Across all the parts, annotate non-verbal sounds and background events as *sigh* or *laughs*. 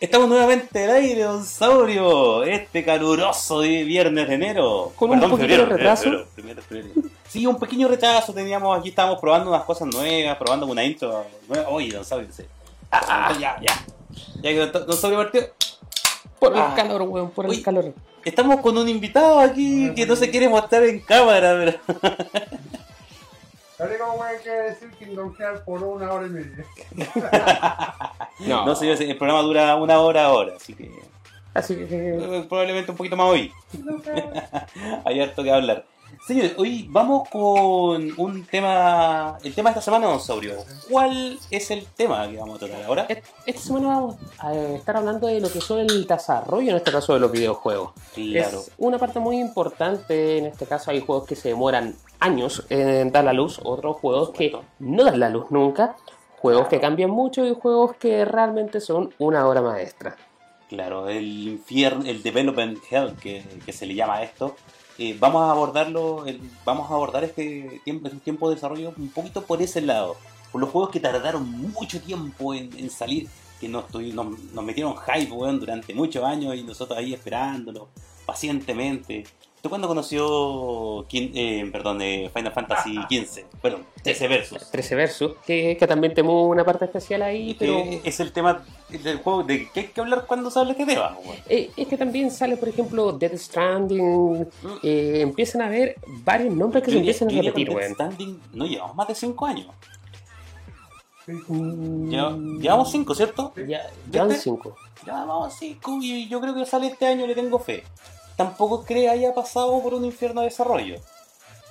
Estamos nuevamente al aire, don Saurio. Este caluroso de viernes de enero. Con un poquito de retraso. febrero, febrero, febrero. Sí, un pequeño retraso teníamos. Aquí estábamos probando unas cosas nuevas, probando una intro nueva. Oye, don Saurio, sí. Ah, ya, ya. Ya que don, don Saurio partió. Por el Ah. calor, weón, por Uy. el calor. Estamos con un invitado aquí que no se quiere mostrar en cámara, pero. *laughs* Que hay que decir Kingdom Hearts por una hora y media. *laughs* No, No, señores, el programa dura una hora ahora, así que. Así que. eh, Probablemente un poquito más hoy. *laughs* Hay harto que hablar. Señores, hoy vamos con un tema. El tema de esta semana, don Saurio. ¿Cuál es el tema que vamos a tratar ahora? Esta semana vamos a estar hablando de lo que son el desarrollo, en este caso de los videojuegos. Claro. Es una parte muy importante, en este caso hay juegos que se demoran años en dar la luz, otros juegos que no dan la luz nunca, juegos que cambian mucho y juegos que realmente son una obra maestra. Claro, el infierno, el development hell que, que se le llama a esto. eh, vamos a abordarlo, el- vamos a abordar este tiempo, este tiempo de desarrollo un poquito por ese lado. Por los juegos que tardaron mucho tiempo en, en salir, que nos, nos, nos metieron hype weón, durante muchos años y nosotros ahí esperándolo pacientemente. ¿Tú cuándo conoció eh, perdón, eh, Final Fantasy XV? Perdón, 13 Versus. 13 Versus, que, que también tenemos una parte especial ahí, pero... Es el tema del juego de que hay que hablar cuando se habla de este tema. weón. Eh, es que también sale, por ejemplo, Dead Stranding. eh, empiezan a haber varios nombres que se Yo empiezan a yo repetir, weón. Standing no llevamos más de 5 años. Mm, Lleva- Llevamos 5, ¿cierto? Ya, ya van ¿Viste? cinco. Ya vamos 5 y yo creo que sale este año, le tengo fe. Tampoco creo que haya pasado por un infierno de desarrollo.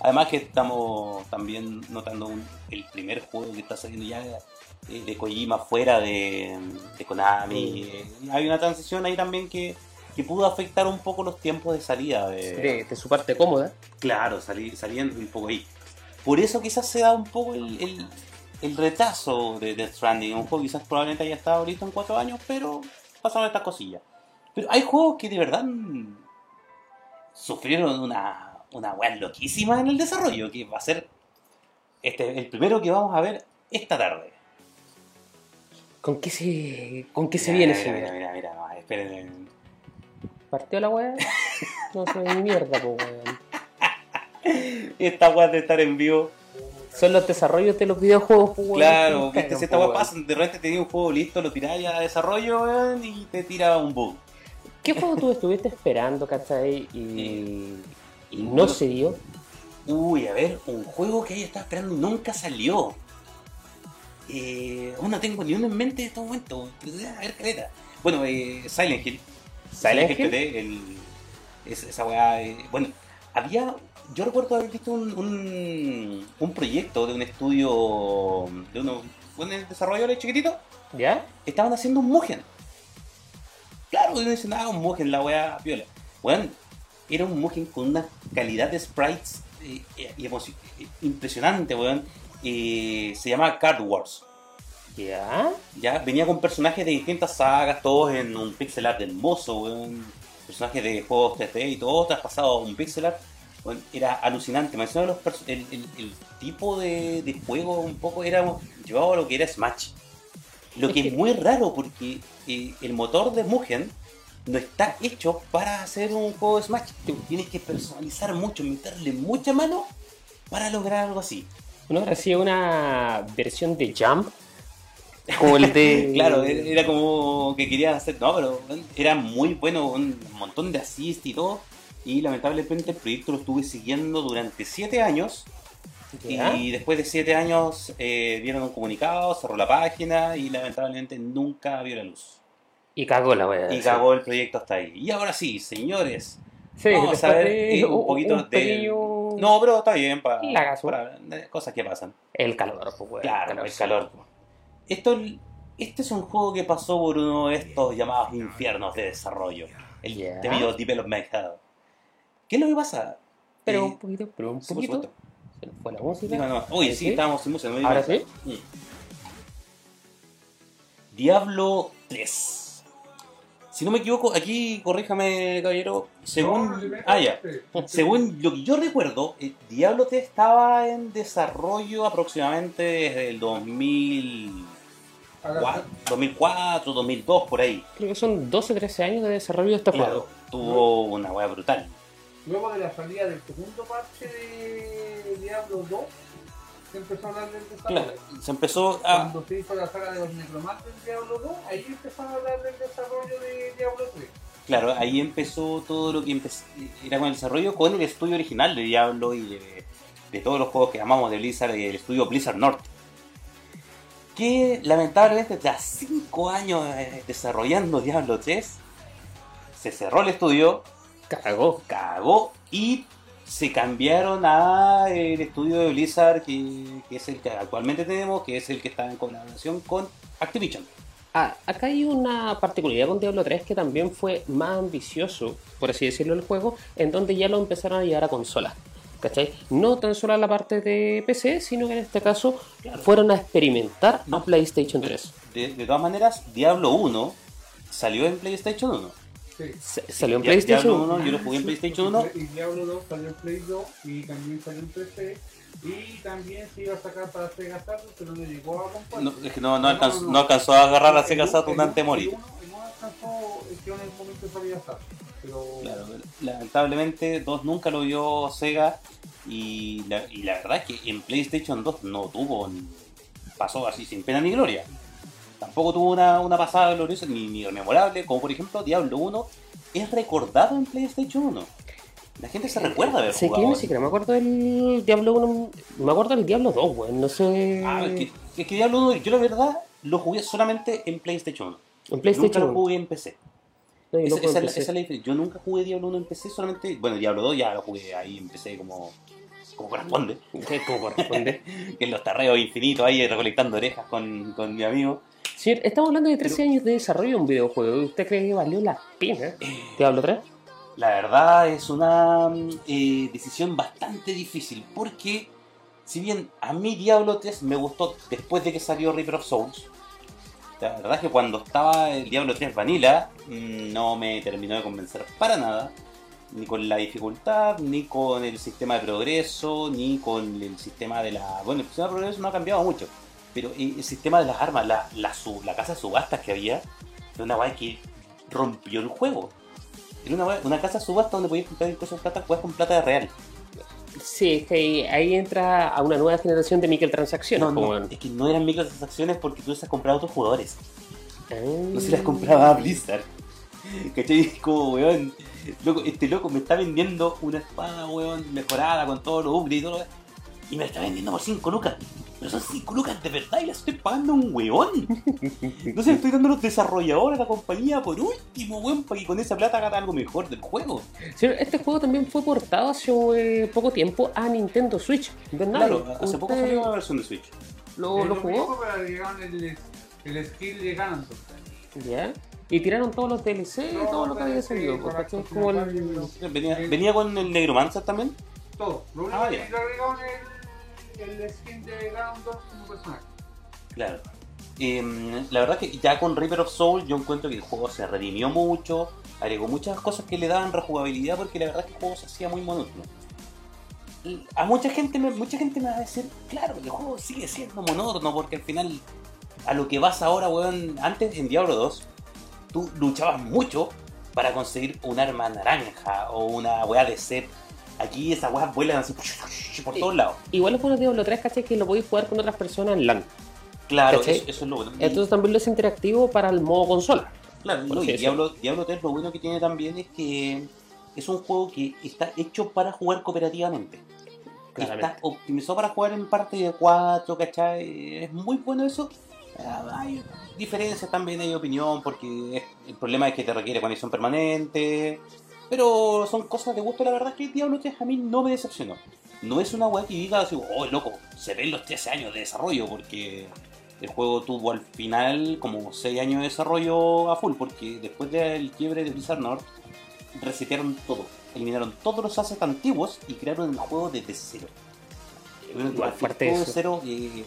Además que estamos también notando un- el primer juego que está saliendo ya eh, de Kojima fuera de, de Konami. Eh, Hay una transición ahí también que, que pudo afectar un poco los tiempos de salida de, De, de su parte cómoda. Claro, salí, saliendo un poco ahí. Por eso quizás se da un poco el, el, el retraso de Death Stranding. Un juego quizás probablemente haya estado listo en cuatro años, pero pasaron estas cosillas. Pero hay juegos que de verdad sufrieron una, una weá loquísima en el desarrollo, que va a ser este, el primero que vamos a ver esta tarde. ¿Con qué se, con qué se Mira, viene, mira, mira, mira, mira, no, esperen. ¿Partió la weá? No sé, mierda, po, weón. Esta weá de estar en vivo. Son los desarrollos de los videojuegos, po, weón. Claro, viste, si esta weá pasa, de repente tenía un juego listo, lo tiráis a desarrollo weón, y te tira un bug. ¿Qué juego tú estuviste esperando, cachai? Y, y no bueno. se dio. Uy, a ver, un juego que ella estaba esperando y nunca salió. Eh, aún no tengo ni uno en mente en este momento. pero debe haber caleta. Bueno, eh, Silent Hill. ¿Silent Hill? PT, el, es- esa weá. eh, bueno, había. Yo recuerdo haber visto un, un, un proyecto de un estudio. de unos buenos desarrolladores chiquititos. ¿Ya? Estaban haciendo un Mugen. Claro, uno dice, ah, un Mugen, la weá viola. Weón, era un Mugen con una calidad de sprites eh, eh, impresionante, weón. Eh, se llama Card Wars. ¿Ya? Ya venía con personajes de distintas sagas, todos en un pixel art hermoso, weón. Personajes de juegos 3D y todo traspasado a un pixel art. Weón, era alucinante. Me los el, el- el tipo de, de juego un poco era llevado a lo que era Smash. Lo que es *laughs* muy raro porque eh, el motor de Mugen no está hecho para hacer un juego de Smash. Tienes que personalizar mucho, meterle mucha mano para lograr algo así. ¿No habrá sido una versión de Jump? Como el de. *laughs* Claro, e-, era como que querían hacer, no, pero era muy bueno, un montón de assist y todo. Y lamentablemente el proyecto lo estuve siguiendo durante 7 años. ¿Ya? Y después de 7 años eh, dieron un comunicado, cerró la página y lamentablemente nunca vio la luz. Y cagó la wea. Y cagó el proyecto hasta ahí. Y ahora sí, señores, Sí, vamos después a ver de eh, un poquito un de... No, pero está bien, para, Lagazo. cosas que pasan. El calor, pues, weón. Claro, el calor. Esto, este es un juego que pasó por uno de estos llamados infiernos de desarrollo. El Ya. debido Development Hell. ¿Qué es lo que pasa? Pero Eh, un poquito, pero un poquito. Se nos fue la música. Digo, no. Oye, Ahí sí, estábamos sin música. no ¿Ahora cuenta. Mm. Diablo 3. Si no me equivoco, aquí, corríjame, caballero. Según. No, ah, ya. sí. *laughs* Según lo que yo recuerdo, eh, Diablo 3 estaba en desarrollo aproximadamente desde el 2000. A la- cua- 2004, 2002, por ahí. Creo que son 12, 13 años de desarrollo de este Claro, juego. tuvo una weá brutal. Luego de la salida del segundo parche de Diablo 2, se empezó a hablar del desarrollo. Claro, se empezó a. Cuando se hizo la saga de los necromantes de Diablo 2, ahí empezaron a hablar del desarrollo de Diablo 3. Claro, ahí empezó todo lo que empezó, era con el desarrollo con el estudio original de Diablo y de, de todos los juegos que amamos de Blizzard y el estudio Blizzard North. Que lamentablemente tras 5 años eh, desarrollando Diablo 3, se cerró el estudio, Cagó. cagó y se cambiaron a el estudio de Blizzard que, que es el que actualmente tenemos, que es el que está en colaboración con Activision. Ah, acá hay una particularidad con Diablo 3 que también fue más ambicioso, por así decirlo, el juego, en donde ya lo empezaron a llevar a consolas. ¿Cachai? No tan solo a la parte de PC, sino que en este caso fueron a experimentar a PlayStation 3. De, de todas maneras, Diablo 1 salió en PlayStation 1. Sí. Salió en PlayStation Diablo 1. 1, yo lo jugué en PlayStation 1. Y Diablo 2 salió en Play 2 y también salió en PC. Y también se iba a sacar para Sega Saturn, pero no llegó a comprar. No, es que no, no alcanzó, no alcanzó a agarrar a Sega Saturn antes de morir. No alcanzó, es que en el momento salía Saturn. Pero Claro, lamentablemente 2 nunca lo vio Sega y la, y la verdad es que en PlayStation 2 no tuvo, ni- pasó así sin pena ni gloria. Tampoco tuvo una, una pasada gloriosa ni, ni memorable, como por ejemplo Diablo 1 es recordado en PlayStation 1. La gente se recuerda de que jugado. ni siquiera me acuerdo del Diablo 1. Me acuerdo del Diablo 2, weón. No sé. Ah, es que, es que Diablo 1 yo la verdad lo jugué solamente en PlayStation 1. en Nunca PlayStation lo 1. jugué en PC. No, yo Esa, lo en esa es la- PC. esa es la diferencia. Yo nunca jugué Diablo 1 en PC, solamente. Bueno, Diablo 2 ya lo jugué ahí en PC como, como corresponde. ¿Cómo corresponde? *laughs* En los tarreos infinitos ahí recolectando orejas con, con mi amigo. Señor, estamos hablando de 13 años de desarrollo de un videojuego. ¿Usted cree que valió la pena Diablo 3? La verdad es una mm, eh, decisión bastante difícil porque si bien a mí Diablo 3 me gustó después de que salió Reaper of Souls, la verdad es que cuando estaba el Diablo 3 Vanilla mm, no me terminó de convencer para nada, ni con la dificultad, ni con el sistema de progreso, ni con el sistema de la... Bueno, el sistema de progreso no ha cambiado mucho, pero el sistema de las armas, la, la, casa de subastas que había, era una guay que rompió el juego. Era una, wea- una casa de subasta donde podías comprar cosas plata, juegas con plata de real. Sí, es que ahí, entra a una nueva generación de microtransacciones. No, en- es que no eran microtransacciones porque tú esas comprado a otros jugadores. Ah. No se las compraba a Blizzard. ¿Cachai? Como, weón, loco, este loco me está vendiendo una espada, weón, mejorada con todos los upgrades y todo lo Y me la está vendiendo por 5 lucas. Pero son 5 lucas de verdad y las estoy pagando a un weón. No se las estoy dando a los desarrolladores, a la compañía por último, weón, para que con esa plata haga algo mejor del juego. Señor, este juego también fue portado hace eh, poco tiempo a Nintendo Switch. ¿Verdad? Claro, hace poco ¿Usted salió una versión de Switch. ¿Lo, lo jugó? el, el skill de Ganondorf. Ya. Y tiraron todos los DLC y No, todo lo que había salido. con porque la es como el... continuación, Venía, con el Negromancer también. Todo. Lo único Ah, que ya. le agregaron el, el skin de Ganondorf como personaje. Claro. Em, la verdad que ya con Reaper of Soul yo encuentro que el juego se redimió mucho, agregó muchas cosas que le daban rejugabilidad porque la verdad que el juego se hacía muy monótono. A mucha gente, me- mucha gente me va a decir, claro, el juego sigue siendo monótono porque al final a lo que vas ahora, weón, antes en Diablo 2, tú luchabas mucho para conseguir un arma naranja o una weá de set. Aquí esas weas vuelan así por todos lados. Igual es bueno Diablo 3, ¿cachai? Que lo podéis jugar con otras personas en LAN. Claro, eso, eso es lo bueno. Entonces también lo es interactivo para el modo consola. Claro, no, y. Diablo, Diablo 3 lo bueno que tiene también es que es un juego que está hecho para jugar cooperativamente. Claramente. Está optimizado para jugar en parte de 4, ¿cachai? Es muy bueno eso. Ah, Hay diferencias también, hay opinión, porque el problema es que te requiere conexión permanente. Pero son cosas de gusto, la verdad es que Diablo 3 a mí no me decepcionó. No es una weá que diga así, oh loco, se ven los 13 años de desarrollo, porque el juego tuvo al final como 6 años de desarrollo a full, porque después del quiebre de Blizzard North, resetearon todo. Eliminaron todos los assets antiguos y crearon el juego desde cero. Igual fuerte eso. cero, eh,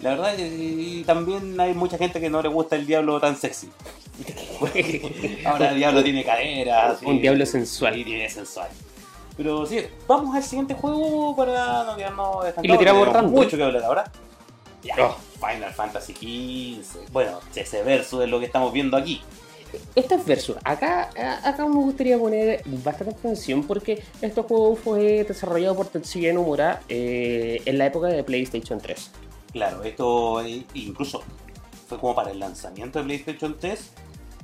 la verdad, y también hay mucha gente que no le gusta el diablo tan sexy. *laughs* Ahora el diablo tiene caderas. Un y- diablo sensual. Y tiene sensual. Pero sí, vamos al siguiente juego para no quedarnos Y lo tiramos random. mucho que hablar ahora. Ya. Oh. Final Fantasy XV. Bueno, ese verso es lo que estamos viendo aquí. Esto es Versus. Acá, acá me gustaría poner bastante atención porque este juego fue desarrollado por Tetsuya Nomura eh, en la época de PlayStation 3. Claro, esto eh, incluso fue como para el lanzamiento de PlayStation 3.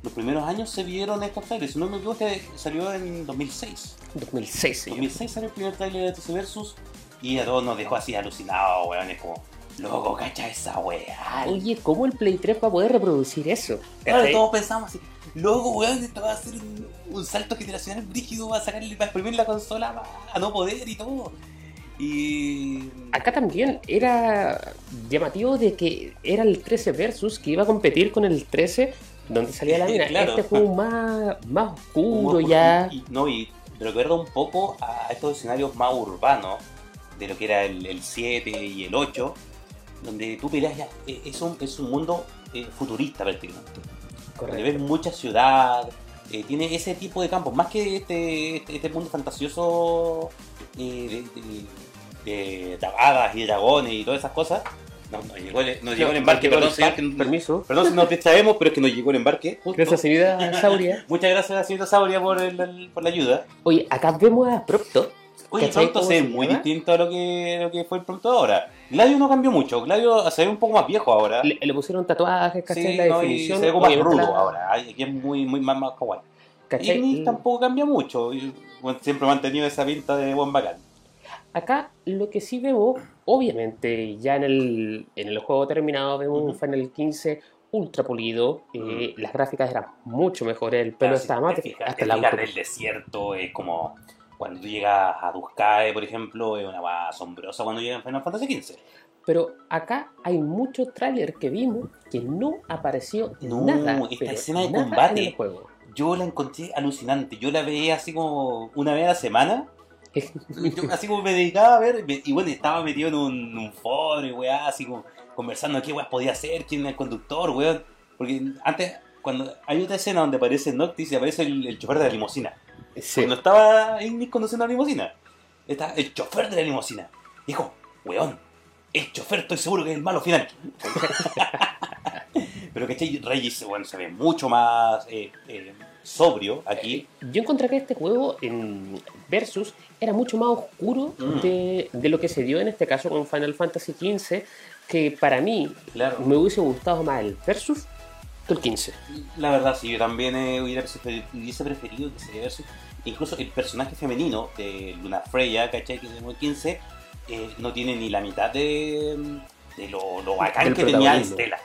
Los primeros años se vieron estos trailers. Si no me equivoco, salió en 2006. 2006, En señor. 2006 salió el primer trailer de TC Versus y a todos nos dejó así alucinados, weón. Es como, loco, cacha esa weá. Oye, ¿cómo el Play 3 va a poder reproducir eso? Claro, todos pensamos así, loco, weón, esto va a ser un, un salto generacional brígido, va a sacarle, va a exprimir la consola va a no poder y todo. Y. Acá también era llamativo de que era el 13 Versus que iba a competir con el 13 donde salía la mina. Claro. Este juego más, más oscuro ya. Y, no, y recuerda un poco a estos escenarios más urbanos de lo que era el, el 7 y el 8, donde tú peleas ya. eh, Es un, es un mundo eh, futurista prácticamente. Donde ves mucha ciudad, eh, tiene ese tipo de campos, más que este, este, este mundo fantasioso eh, de, de, y dragones y todas esas cosas. No, nos llegó el, nos llegó el embarque, Llegó el perdón, señor, que- Permiso. perdón si nos distraemos, pero es que nos llegó el embarque. justo. Gracias, señorita Sauria. *laughs* Muchas gracias, señorita Sauria, por, el- por la ayuda. Oye, acá vemos a Procto. Oye, ¿Cachai pronto cómo se ve muy llama? distinto a lo que, lo que fue el pronto ahora. Gladio no cambió mucho, Gladio se ve un poco más viejo ahora. Le, le pusieron tatuajes, ¿cachai? Sí, la no, y definición. se ve como más rudo la- ahora. Aquí es muy, muy más, más kawaii. ¿cachai? Y tampoco cambia mucho. bueno, siempre ha mantenido esa pinta de buen bacán. Acá lo que sí vemos, obviamente, ya en el, en el juego terminado, vemos un. Final 15 ultra pulido. eh, las gráficas eran mucho mejores, el pelo Claro, si estaba más. te fijas- Hasta te fijas auto. del desierto es como cuando tú llegas a Duskae, por ejemplo, es una va asombrosa cuando llegas a Final Fantasy XV. Pero acá hay muchos trailers que vimos que no apareció No, nada. esta pero escena de combate. en el juego. Yo la encontré alucinante. Yo la veía así como una vez a la semana. Yo *laughs* así como me dedicaba a ver, y bueno, estaba metido en un, un foro y weá, así como conversando qué weá podía hacer, quién era el conductor, weón. Porque antes, cuando hay otra escena donde aparece Noctis y aparece el, el chofer de la limusina. Sí. Cuando estaba Ignis conduciendo la limusina, está el chofer de la limusina. Dijo, weón, el chofer estoy seguro que es el malo final. *laughs* Pero que Regis, bueno, se ve mucho más eh, eh, sobrio aquí. Yo encontré que este juego en Versus era mucho más oscuro Mm. de, de lo que se dio en este caso con Final Fantasy XV, que para mí Claro. me hubiese gustado más el Versus que el 15. La verdad, sí, yo también eh, hubiera hubiese preferido que se versus. Incluso el personaje femenino de Luna Freya, ¿cachai? Que es el 15, eh, no tiene ni la mitad de, de lo, lo bacán que tenía. Estela.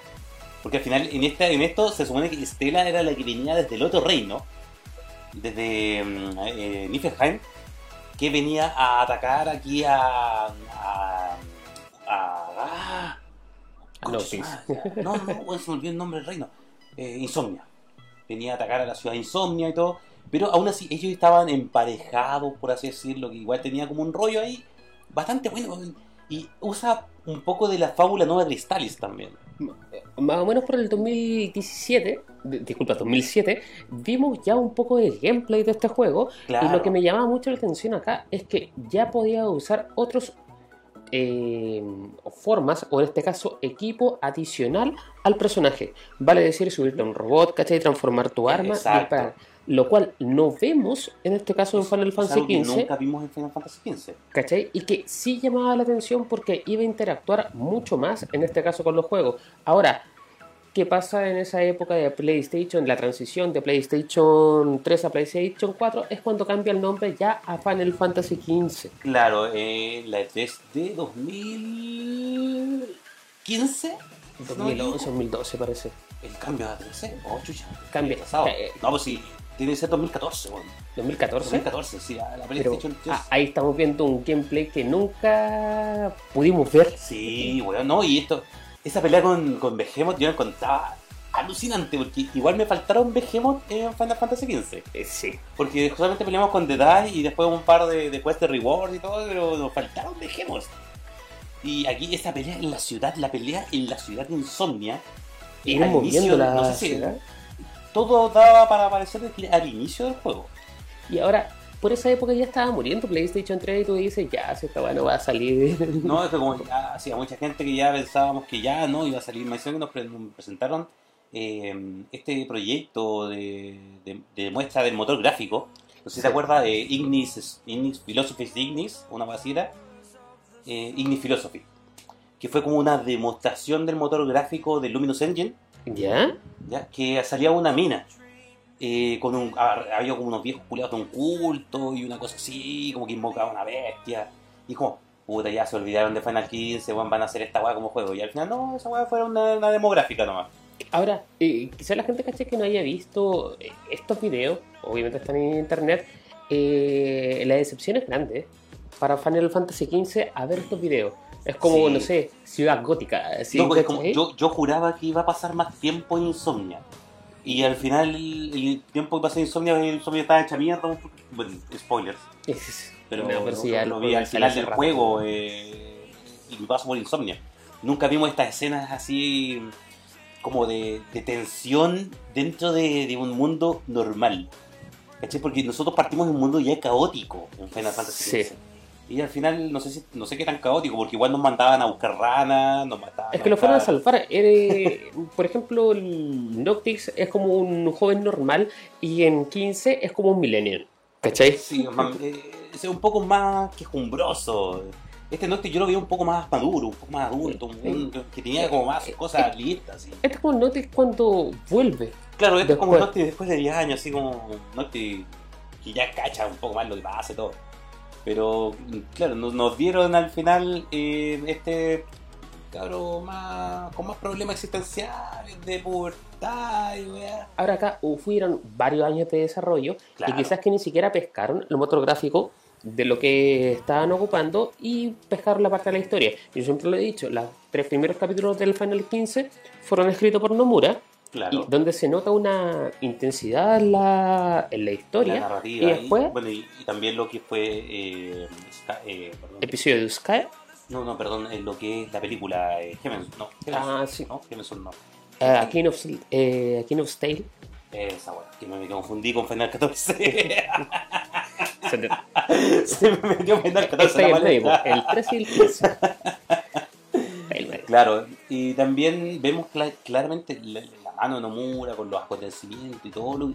Porque al final, en, esta, en esto, se supone que Estela era la que venía desde el otro reino, desde mm, eh, Niflheim, que venía a atacar aquí a. a. a. a- A no, no, bueno, se me olvidó el nombre del reino. Eh, Insomnia. Venía a atacar a la ciudad de Insomnia y todo. Pero aún así, ellos estaban emparejados, por así decirlo, que igual tenía como un rollo ahí bastante bueno. Y usa un poco de la fábula Nueva Cristalis también. Más o menos por el 2017, di- disculpa, 2007, vimos ya un poco de gameplay de este juego Claro. y lo que me llamaba mucho la atención acá es que ya podía usar otros eh, formas, o en este caso equipo adicional al personaje. Vale decir, subirte a un robot, ¿cachai? Transformar tu arma, Exacto. disparar. Lo cual no vemos en este caso en Final Fantasy XV, nunca vimos en Final Fantasy XV. ¿cachai? Y que sí llamaba la atención porque iba a interactuar mucho más, en este caso con los juegos. Ahora, ¿qué pasa en esa época de PlayStation? La transición de PlayStation 3 a PlayStation 4 es cuando cambia el nombre ya a Final Fantasy XV. Claro, eh, la E3 de 2015. 2011, 2012 parece. El cambio a 13. Oh, chucha. Cambia. Eh, No, pues sí, tiene que ser 2014, bueno. 2014. 2014, sí, a la Pero PlayStation 3. a- ahí estamos viendo un gameplay que nunca pudimos ver. Sí, weón, no, y esto, esa pelea con, con Behemoth yo la encontraba alucinante, porque igual me faltaron Behemoth en Final Fantasy XV. Eh, sí. Porque justamente peleamos con The Die y después un par de, de quests de reward y todo, pero nos faltaron Behemoth. Y aquí esa pelea en la ciudad, la pelea en la ciudad de Insomnia. Ir al moviendo inicio, la no sé si ciudad. Todo daba para aparecer al inicio del juego. Y ahora, por esa época ya estaba muriendo PlayStation 3 y tú dices, ya, si esta weá no va a salir. No, es que como ya hacía mucha gente que ya pensábamos que ya no iba a salir. Me que nos pre- nos presentaron eh, este proyecto de, de- de muestra del motor gráfico. No sé si se acuerda de Ignis, Ignis Philosophies de Ignis, una vasita. Eh, Ignis Philosophy. Que fue como una demostración del motor gráfico del Luminous Engine. ¿Ya? ¿ya? que salía una mina. eh, con un, ah, había como unos viejos culiados de un culto y una cosa así, como que invocaba una bestia. Y como, puta, ya se olvidaron de Final 15, weón, van a hacer esta weá como juego. Y al final, no, esa weá fue una, una demográfica nomás. Ahora, eh, quizá la gente caché que no haya visto eh, estos videos, obviamente están en internet, eh, la decepción es grande para Final Fantasy XV a ver estos videos. Es como, Sí. no sé, ciudad gótica. No, ¿cachai? como- yo, yo juraba que iba a pasar más tiempo en Insomnia. Y al final, el, tiempo que pasé en Insomnia, el Insomnia estaba hecha mierda. Bueno, spoilers. Pero, no, pero sí, lo vi al final del juego eh, y mi paso por Insomnia. Nunca vimos estas escenas así como de, de tensión dentro de, de un mundo normal. ¿Cachai? Porque nosotros partimos de un mundo ya caótico en Final Fantasy Sí. Y al final no sé si no sé qué tan caótico, porque igual nos mandaban a buscar ranas, nos mataban. Es que lo fueron a salvar. Era- por ejemplo, el Noctix es como un joven normal y en 15 es como un millennial. ¿Cachai? Sí, eh, es un poco más quejumbroso. Este Noctis yo lo veía un poco más maduro, un poco más adulto, un- que tenía como más cosas listas. así. Este es como el Noctix cuando vuelve. Claro, este es como. Noctis después de 10 años, así como Noctis que ya cacha un poco más lo que pasa y todo. Pero, claro, nos, nos dieron al final eh, este cabro más, con más problemas existenciales, de pubertad y weá. Ahora acá uh, fueron varios años de desarrollo Claro. y quizás que ni siquiera pescaron el motor gráfico de lo que estaban ocupando y pescaron la parte de la historia. Yo siempre lo he dicho, los tres primeros capítulos del Final 15 fueron escritos por Nomura Claro. y donde se nota una intensidad en la, en la historia. la narrativa y después- bueno, y, y también lo que fue eh, eh, perdón. Episodio de Sky. no no perdón eh, lo que es la película eh, Heaven's no Heaven's, Ah, sí. no no a King of, eh, a King of Stale. esa weá que me confundí con Final 14 *laughs* Se te- *laughs* se me metió Final 14 Está en en la el 13 y el 15. El medio. Claro, y también vemos cla- claramente la, la mano Nomura con los acontecimientos y todo lo,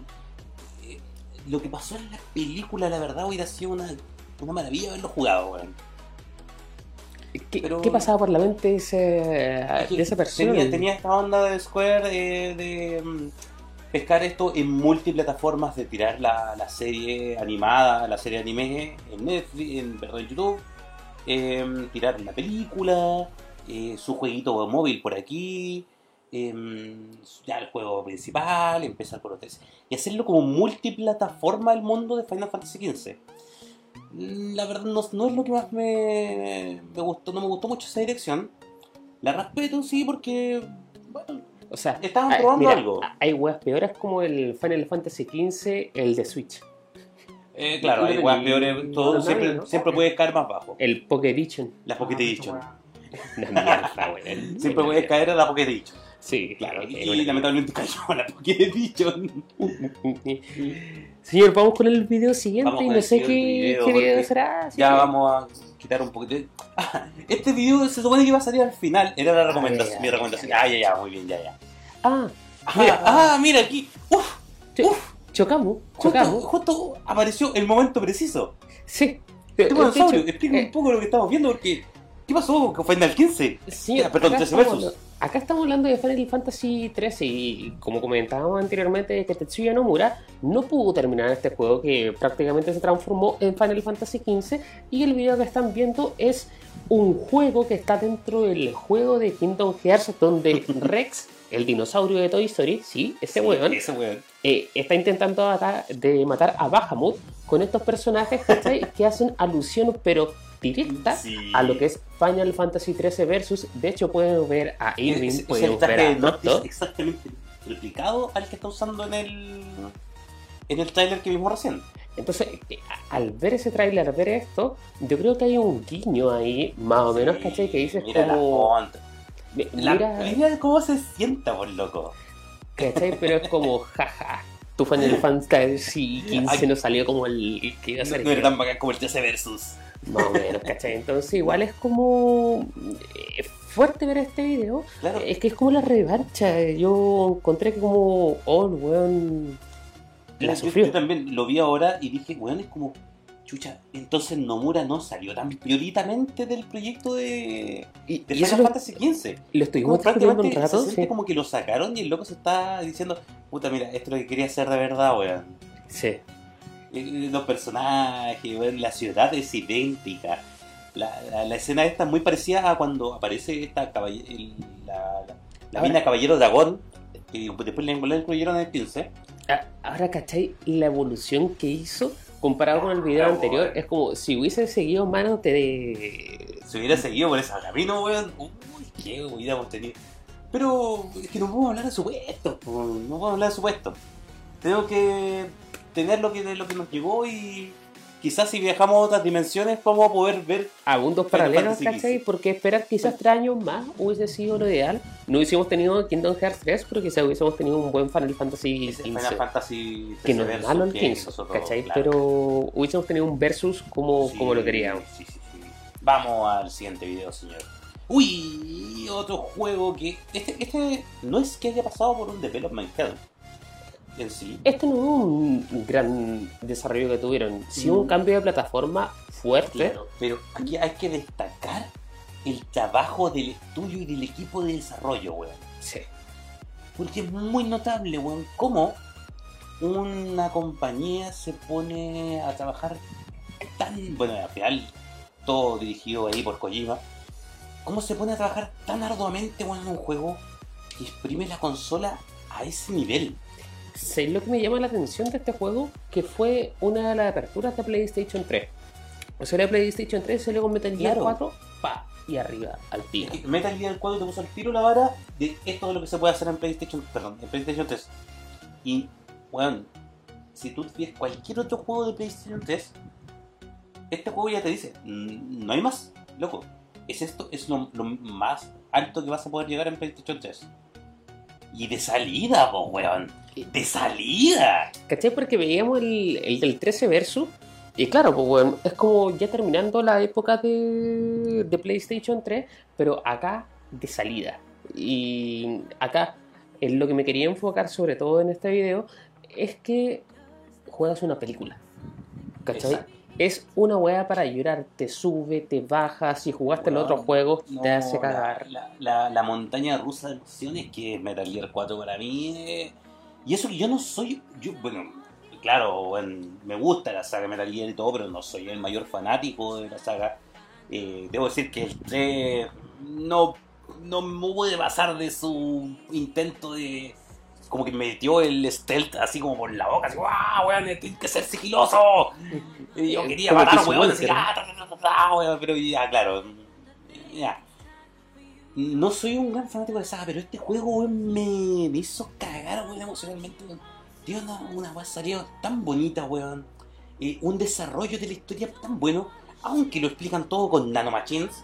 eh, lo que pasó en la película, la verdad, hubiera sido una, una maravilla haberlo jugado, weón. ¿Qué, Pero- qué pasaba por la mente de, ese, de esa persona? Tenía, tenía esta onda de Square eh, de mm, pescar esto en multiplataformas, de tirar la, la serie animada, la serie anime en Netflix, en, perdón, en YouTube, em, tirar la película, eh, su jueguito móvil por aquí, em, ya el juego principal, empezar por otros y hacerlo como multiplataforma el mundo de Final Fantasy XV. La verdad no, no es lo que más me, me gustó, no me gustó mucho esa dirección. La respeto, sí, porque bueno, O sea, estaban ah, probando mira, algo. hay weas peores como el Final Fantasy XV, el de Switch. Eh, claro, hay weas peores, todo, siempre, ¿no? siempre puede caer más bajo. El Poké Edition. La Pocket Ah, Edition. *laughs* weón. Siempre puede caer a la Pocket Edition. Sí, Claro, y una- lamentablemente *laughs* cayó la Pocket Edition. *laughs* Señor, vamos con el video siguiente Vamos y no sé qué, video, qué video porque será. Ya vamos a quitar un poquito. de- *laughs* Ah, este video se supone que iba a salir al final. Era la recomendación, mi ay, Ah, ya, ya, muy bien, ya, ya. Ah, Ah, Mira. ah, mira aquí. Uf, cho- Uf. chocamos, chocamos. justo apareció el momento preciso. Sí. De dinosaurio, hecho, explícame eh, un poco lo que estamos viendo porque. ¿Qué pasó con Final 15? Sí, perdón, acá 13 estamos versus. hablando- Acá estamos hablando de Final Fantasy XIII y como comentábamos anteriormente que Tetsuya Nomura no pudo terminar este juego que prácticamente se transformó en Final Fantasy XV y el video que están viendo es un juego que está dentro del juego de Kingdom Hearts donde *laughs* Rex, el dinosaurio de Toy Story, sí, ese Sí, weón, Ese weón. eh, está intentando de matar a Bahamut con estos personajes *laughs* que hacen alusión pero directa Sí. a lo que es Final Fantasy XIII versus. De hecho, pueden ver a Irving, Es, es pueden el traje ver a exactamente replicado al que está usando en el. En el trailer que vimos recién. Entonces, eh, al ver ese tráiler, ver esto, yo creo que hay un guiño ahí, más o menos, ¿cachai? Que dices mira la como. font. mi- La- Mira, mira cómo se sienta, por loco. ¿cachai? Pero es como, *laughs* jaja. tu Final Fantasy 15 no salió como el que iba a No, ser. no era tan bacán como el TC Versus. Más o menos, ¿cachai? Entonces igual es como eh, fuerte ver este video. Claro. Es que es como la revancha. Yo encontré que como, oh, weón la Yo- yo, sufrió. yo también lo vi ahora y dije, weón, es como, chucha, entonces Nomura no salió tan prioritamente del proyecto de, Y, de y Final Fantasy XV. lo estuvimos discutiendo un prácticamente rato. se siente Sí. como que lo sacaron y el loco se está diciendo, puta, mira, esto es lo que quería hacer de verdad, weón. sí. Los personajes, la ciudad es idéntica. La, la- la escena esta es muy parecida a cuando aparece esta el- la, la, mina Caballero Dragón, que después le incluyeron el 15. Ah, Ahora, ¿cachai? La evolución que hizo comparado con el video Ah, anterior bueno. es como si hubiese seguido manos de... Si hubiera seguido por ese camino, weón, uy, qué hubiéramos tenido. Pero es que no podemos hablar de supuestos, no podemos hablar de supuestos. Tengo que tener lo que, lo que nos llegó y quizás si viajamos a otras dimensiones vamos a poder ver mundos Final paralelos, ¿cachai? XV. Porque esperar quizás tres años más hubiese sido lo ideal. No hubiésemos tenido Kingdom Hearts 3, pero quizás hubiésemos tenido un buen Final Fantasy 15. Final Fantasy que no es malo el que 15, nosotros, ¿cachai? claro. Pero hubiésemos tenido un versus como, Sí, como lo queríamos. Sí, sí, sí. Vamos al siguiente video, señor. Uy, otro juego que. Este, este no es que haya pasado por un development hell en sí. Este no es un gran desarrollo que tuvieron, sí Mm. un cambio de plataforma fuerte. Claro, pero aquí hay que destacar el trabajo del estudio y del equipo de desarrollo, weón. Sí. Porque es muy notable, weón, cómo una compañía se pone a trabajar tan. Bueno, al final, todo dirigido ahí por Kojima. ¿Cómo se pone a trabajar tan arduamente, weón, en un juego que exprime la consola a ese nivel? ¿Sabes lo que me llama la atención de este juego? Que fue una de las aperturas de PlayStation 3. O sea, la PlayStation 3 salió con Metal Gear Claro. 4, pa, y arriba, al tiro. Metal Gear 4 te puso al tiro la vara de esto de lo que se puede hacer en PlayStation, perdón, en PlayStation 3. Y, weón, si tú ves cualquier otro juego de PlayStation 3, este juego ya te dice, "Mm, no hay más, loco. Es esto, es lo, lo más alto que vas a poder llegar en PlayStation 3. Y de salida, po, weón. De salida. ¿Cachai? Porque veíamos el, el del 13 Versus. Y claro, pues bueno, es como ya terminando la época de, de PlayStation 3, pero acá de salida. Y acá, en lo que me quería enfocar sobre todo en este video, es que juegas una película. ¿Cachai? Exacto. Es una weá para llorar, te sube, te baja, si jugaste el Weón, otro juego, te hace cagar. La, la- la montaña rusa de emociones que es Metal Gear 4 para mí. Eh, Y eso que yo no soy. Yo, bueno, claro, bueno, me gusta la saga Metal Gear y todo, pero no soy el mayor fanático de la saga. Eh, debo decir que el 3 no, no me puede pasar de su intento de. Como que me metió el stealth así como por la boca, así, ¡guau, weón! Tengo que ser sigiloso. Y yo Eh, quería matar a weón, así, ah, ta, ta, ta, ta, weón, pero ya, claro. Ya. No soy un gran fanático de saga, pero este juego me, hizo cagar weón, emocionalmente. weón. Una, una tan bonita, weón. Eh, un desarrollo de la historia tan bueno, aunque lo explican todo con nanomachines.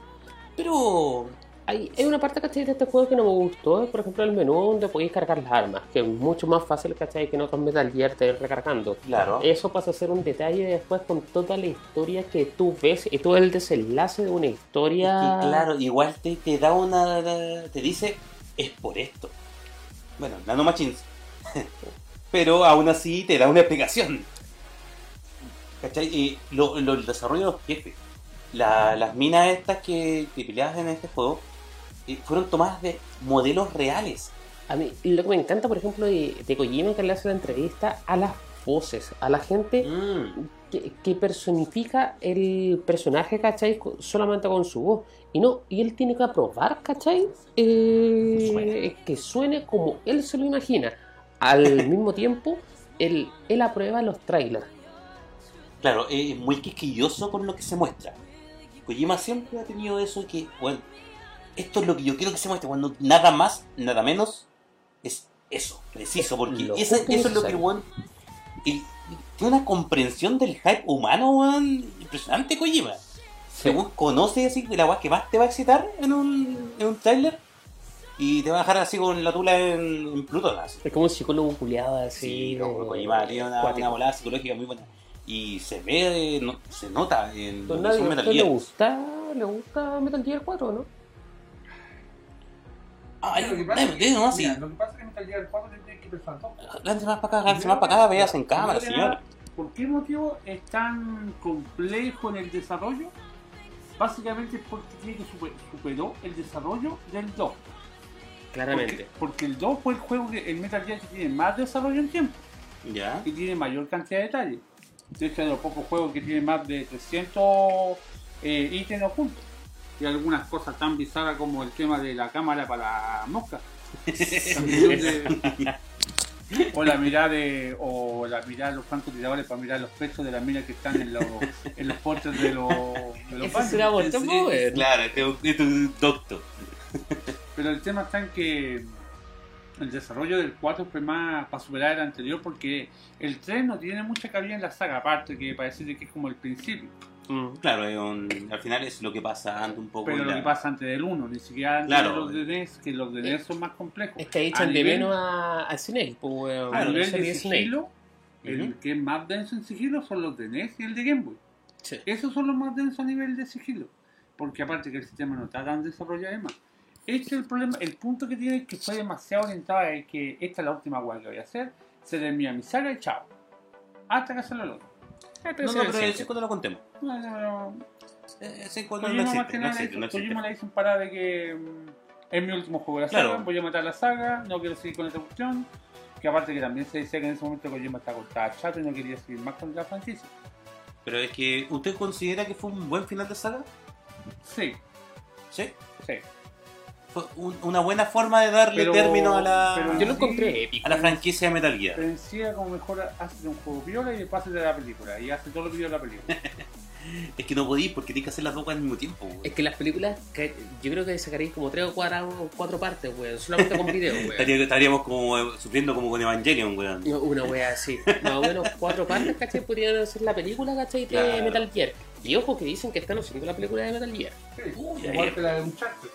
Pero Hay, hay una parte, ¿cachai? De este juego que no me gustó, por ejemplo, el menú donde podéis cargar las armas, que es mucho más fácil, ¿cachai? Que en otros Metal Gear te ir recargando. Claro. Eso pasa a ser un detalle después con toda la historia que tú ves y todo el desenlace de una Es historia. que, claro, igual te, te da una. Te dice, es por esto. Bueno, nanomachines. *laughs* Pero aún así te da una explicación. ¿Cachai? Y lo, lo- el desarrollo de los jefes. La- las minas estas que, que peleabas en este juego eh, fueron tomadas de modelos reales. A mí lo que me encanta, por ejemplo, de, de Kojima que le hace la entrevista a las voces, a la gente Mm, que, que personifica el personaje, ¿cachai? Solamente con su voz. Y no, y él tiene que aprobar, ¿cachai? Eh, Suene. que suene como él se lo imagina. Al *laughs* mismo tiempo, él, él aprueba los trailers. Claro, es muy quisquilloso con lo que se muestra. Kojima siempre ha tenido eso que, bueno, esto es lo que yo quiero que se muestre, cuando nada más, nada menos, es eso, preciso, porque Lo esa- justo eso es lo que el weón. Tiene una comprensión del hype humano, weón, impresionante, Kojima. Según conoce así la weá que más te va a excitar en un, en un trailer, y te va a dejar así con la tula en, en Plutón. Así. Es como un psicólogo culiado así. Sí, como Kojima tiene una, una volada psicológica muy buena. Y se ve, no- se nota en Don lo que Nadie, son ¿a Metal le Gear. gusta, le gusta Metal Gear 4, no? Ah, Lo que pasa es que- no, sí. mira, lo que pasa es que Metal Gear 4 tiene que. Gánse más para acá, gánse más para acá, veas en cámara, señor. ¿Por qué motivo es tan complejo en el desarrollo? Básicamente es porque tiene que super- superó el desarrollo del 2. Claramente. Porque, porque el 2 fue el juego que el Metal Gear que tiene más desarrollo en tiempo Ya. y tiene mayor cantidad de detalles. De hecho, es de los pocos juegos que tiene más de 300 eh, ítems ocultos. Y algunas cosas tan bizarras como el tema de la cámara para moscas. De- *laughs* o la mirada de, o la mirada de los francotiradores para mirar los pechos de las minas que están en los, en los postes de los, de los baños. será Sí, weón. Claro, este este es un doctor. Pero el tema está en que el desarrollo del 4 fue más para superar el anterior porque el 3 no tiene mucha cabida en la saga, aparte que parece que es como el principio. Mm. Claro, es un- al final es lo que pasa antes un poco. Pero lo la- que pasa antes del 1, ni siquiera antes Claro. de los de NES, que los de NES son más complejos. Es que ahí A echan de menos a, a Snake, pues. A la nivel de Snake. sigilo, el que es más denso en sigilo son los de NES y el de Game Boy. Sí. Esos son los más densos a nivel de sigilo. Porque aparte que el sistema no está tan desarrollado además. Este es el problema, el punto que tiene es que fue demasiado orientado a que esta es la última guay que voy a hacer, se termina mi saga y chao. Hasta que hacerlo el otro. Ah, No, pero no, pero ese cuando lo contemos. No, no, no. Eh, Ese cuando no existe, no existe, no Kojima la hizo en parada de que mm, es mi último juego de la Claro. saga, voy a matar la saga, no quiero seguir con esta cuestión. Que aparte que también se decía que en ese momento Kojima estaba cortada chato y no quería seguir más con la franquicia. Pero es que, ¿usted considera que fue un buen final de saga? Sí, Sí. sí. Fue un- una buena forma de darle Pero- término a la, pero Yo lo encontré épico. a la franquicia de Metal Gear. Pero en sí era como mejor hace un juego viola y después hace de la película. Y hace todos los videos de la película. *laughs* Es que no podís porque tienes que hacer las dos al mismo tiempo. güey. Es que las películas, que yo creo que sacaréis como tres o cuatro, cuatro partes, weón. Solamente con video, weón. Estaríamos como eh, sufriendo como con Evangelion, weón. No, Una wea así. Más o menos cuatro partes, ¿cachai? Podrían ser la película, ¿cachai? De Claro. Metal Gear. Y ojo que dicen que están haciendo la película de Metal Gear. Sí, Uy, igual que la de Uncharted.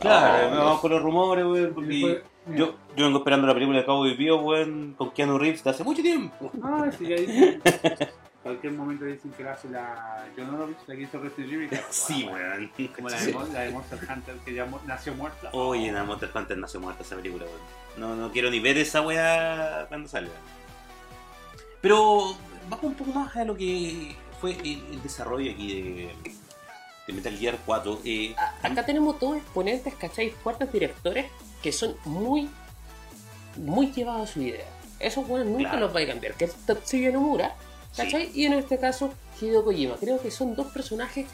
Claro, Ah, vamos con los rumores, weón. Porque después- yo, yo vengo esperando la película de Cowboy Vivo, weón, con Keanu Reeves de hace mucho tiempo. Ah, sí, ya dicen. *laughs* Cualquier momento dicen que la hace la. Yo no lo vi, la que hizo Resident Evil. Sí, weón. Como la de, Mon- la de Monster Hunter que ya nació muerta. Oye, en Monster Hunter nació muerta esa película, weón. No, no quiero ni ver esa weá cuando salga. Pero vamos un poco más a lo que fue el, el desarrollo aquí de, de Metal Gear 4. Eh, A- Acá tenemos dos exponentes, ¿cachai? Fuertes directores que son muy, muy llevados a su idea. Esos buenos nunca Claro. los va a cambiar, que es Tatsuya Nomura, ¿cachai? Y en este caso, Hideo Kojima. Creo que son dos personajes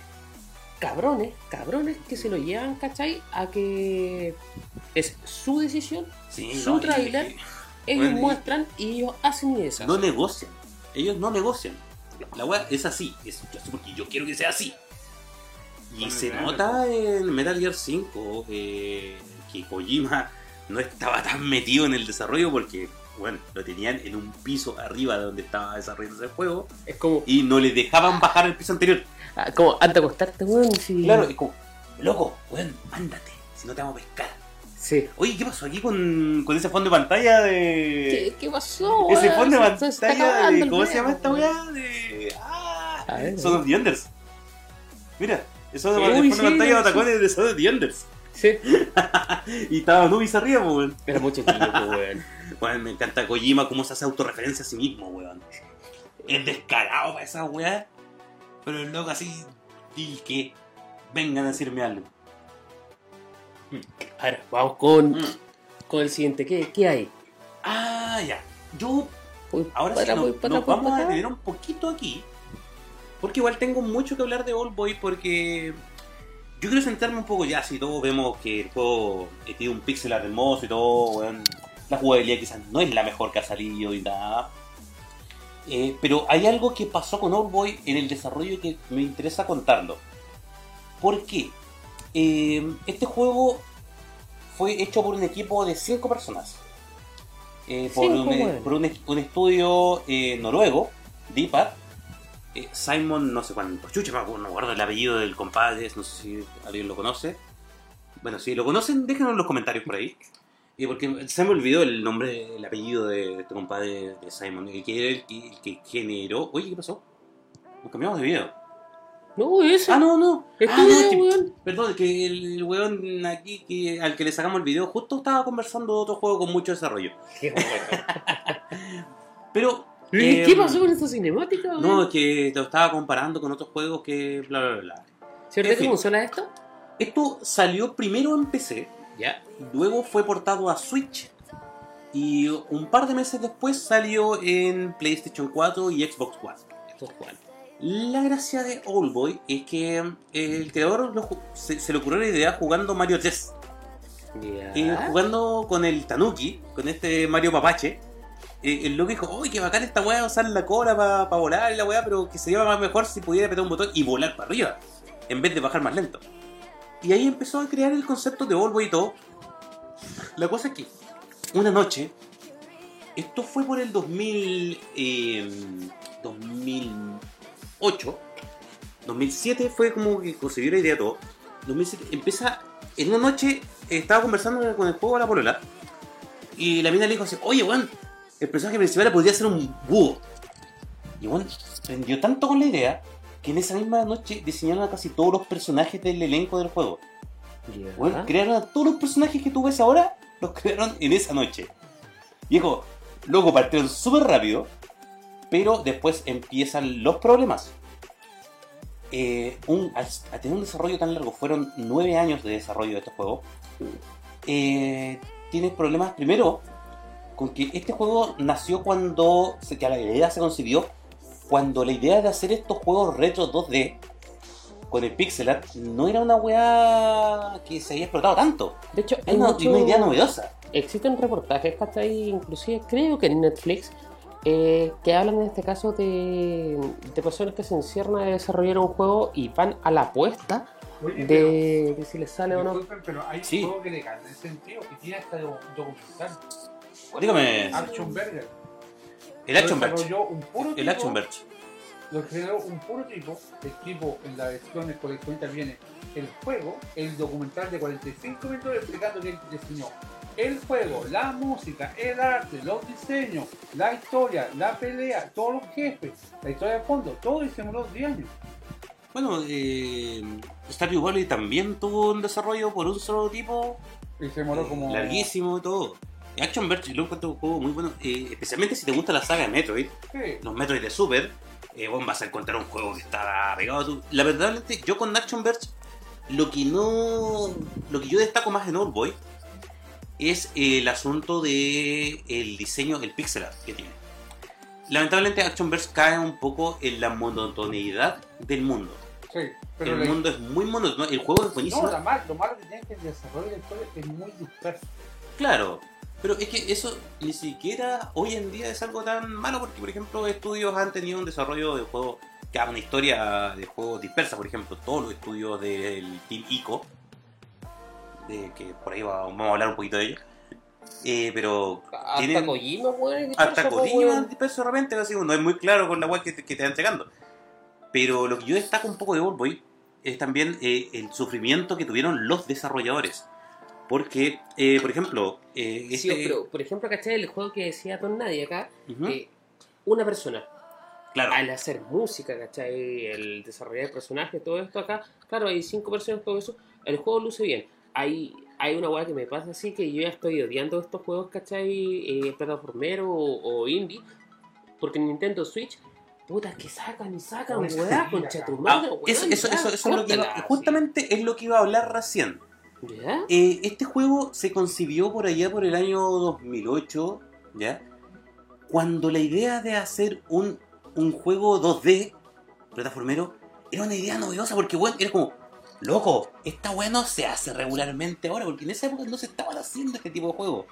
cabrones, cabrones que se lo llevan, ¿cachai? A que es su decisión, sí, su no, y- ellos Bueno, muestran y ellos hacen y deshacen. no negocian. Ellos no negocian. La weá es así. Es porque yo quiero que sea así. Y el se nota en Metal Gear 5 eh, que Kojima no estaba tan metido en el desarrollo porque, bueno, lo tenían en un piso arriba de donde estaba desarrollando el juego Es como, y no le dejaban bajar al piso anterior. ah, como antes de acostarte, weón. si- Claro, es como, loco, weón, mándate, si no te vamos a pescar. Sí. Oye, ¿qué pasó aquí con, con ese fondo de pantalla de. ¿Qué, qué pasó, Ese fondo de Se- pantalla de. ¿Cómo se llama esta weá? De. ¡Ah! Ver, Son of the Enders. Mira, eso de fondo sí, de pantalla de tacones de Son of the Enders. Sí. *laughs* Y estaba Nubis arriba, weón. Era mucho pues, weón. *laughs* Weón, me encanta Kojima cómo se hace autorreferencia a sí mismo, weón. Es descarado para esa weá. Pero el loco así. Y que vengan a decirme algo. A ver, vamos con, Mm. con el siguiente. ¿Qué, qué hay? Ah, ya. Yo Voy Ahora para sí, para nos voy vamos a detener un poquito aquí. Porque igual tengo mucho que hablar de Old Boy porque yo quiero sentarme un poco ya, si todos vemos que el juego eh, tiene un pixel art hermoso y todo, la jugabilidad quizás no es la mejor que ha salido y nada. Eh, pero hay algo que pasó con Old Boy en el desarrollo que me interesa contarlo. ¿Por qué? Eh, este juego fue hecho por un equipo de 5 personas. Eh, por Cinco, un, weón. por un, un estudio eh, noruego. Eh, Simon, no sé cuánto. Chucha, no guardo el apellido del compadre, no sé si alguien lo conoce. Bueno, si lo conocen, déjenos en los comentarios por ahí. Porque se me olvidó el nombre, el apellido de este compadre de Simon, el que era el que, el que generó. Oye, ¿qué pasó? Nos cambiamos de video. No, ese. Ah, no, no. Es Ah, tu no, video, es que- weón. Perdón, que el, el weón aquí que, al que le sacamos el video justo estaba conversando de otro juego con mucho desarrollo. Qué. *laughs* Pero. ¿Qué eh, pasó con esta cinemática? weón? No, es que lo estaba comparando con otros juegos que bla bla bla. ¿Cierto consola es esto? Esto salió primero en PC, Ya. luego fue portado a Switch y un par de meses después salió en PlayStation 4 y Xbox One. Es cuál. La gracia de Oldboy es que eh, el creador lo se, se le ocurrió la idea jugando Mario 3. Ya. Eh, jugando con el Tanuki, con este Mario Papache, eh, el loco dijo, uy, qué bacán esta weá, usar la cola para volar y la weá, pero que sería más mejor si pudiera apretar un botón y volar para arriba, en vez de bajar más lento. Y ahí empezó a crear el concepto de All y todo. La cosa es que, una noche, esto fue por el 2000, eh, 2008, 2007 fue como que concibió la idea de todo. 2007 empieza, en una noche estaba conversando con el juego de la polola y la mina le dijo así, oye, weón, el personaje principal podría ser un búho. Y weón, prendió tanto con la idea que en esa misma noche diseñaron a casi todos los personajes del elenco del juego. Weón, crearon a todos los personajes que tú ves ahora, los crearon en esa noche. Viejo, luego partieron súper rápido, pero después empiezan los problemas. Eh, un, al, al tener un desarrollo tan largo, fueron nueve años de desarrollo de este juego. Eh, tienes problemas primero con que este juego nació cuando se, que la idea se concibió cuando la idea de hacer estos juegos retro 2D con el pixel art no era una weá que se había explotado tanto. De hecho, Era hay una, mucho- una idea novedosa. Existen reportajes, ¿cachai? Inclusive creo que en Netflix, eh, que hablan en este caso de, de personas que se encierran a desarrollar un juego y van a la apuesta Oye, de, de si les sale o no. pero hay Sí. un juego que le gana en sentido que tiene hasta do- documental. Dígame, el Action Lo Verge. desarrolló un puro El tipo, Action Verge. Lo generó un puro tipo. El tipo en la versión coleccionista viene el juego, el documental de 45 minutos explicando que él diseñó el juego, la música, el arte, los diseños, la historia, la pelea, todos los jefes, la historia de fondo, todo se demoró 10 años. Bueno, eh, Stardew Valley también tuvo un desarrollo por un solo tipo Y se demoró eh, como. larguísimo y todo. Action Verge lo encuentro un juego muy bueno, eh, especialmente si te gusta la saga de Metroid. Sí. los Metroid de Super, eh, vos vas a encontrar un juego que está pegado a tu... La verdad, yo con Action Verge, lo que no... Lo que yo destaco más en Old Boy es el asunto de el diseño, el pixel art que tiene. Lamentablemente Action Verge cae un poco en la monotoneidad del mundo. Sí, pero el mundo es muy monótono, el juego es buenísimo. no, la mal- lo malo que tiene es que el desarrollo de la historia es muy disperso. Claro, pero es que eso ni siquiera hoy en día es algo tan malo porque, por ejemplo, estudios han tenido un desarrollo de juegos que una historia de juegos dispersa, por ejemplo, todos los estudios del Team ICO, de que por ahí va- vamos a hablar un poquito de ellos, Eh, pero Hasta tienen- Kojima, weón. hasta Kojima disperso de repente, así, no es muy claro con la web que te, que te va entregando. Pero lo que yo destaco un poco de Oldboy es también eh, el sufrimiento que tuvieron los desarrolladores. Porque, eh, por ejemplo, eh, Sí, este- pero, por ejemplo, ¿cachai? El juego que decía Don Nadie acá, Ujú, eh, una persona claro. al hacer música, ¿cachai? El desarrollar personajes, todo esto acá, claro, hay cinco personas, todo eso, el juego luce bien. Hay, hay una weá que me pasa así que yo ya estoy odiando estos juegos, ¿cachai? Eh, plataformero o, o indie, porque en Nintendo Switch, puta, que sacan y sacan, weá, concha tu Ah, madre, weón, eso, eso, ya, eso, eso es lo que iba- justamente es lo que iba a hablar recién. ¿Ya? Eh, este juego se concibió por allá por el año 2008, ¿ya? Cuando la idea de hacer un, un juego 2D, plataformero, era una idea novedosa porque, bueno, era como, loco, esta weá no se hace regularmente ahora, porque en esa época no se estaban haciendo este tipo de juegos.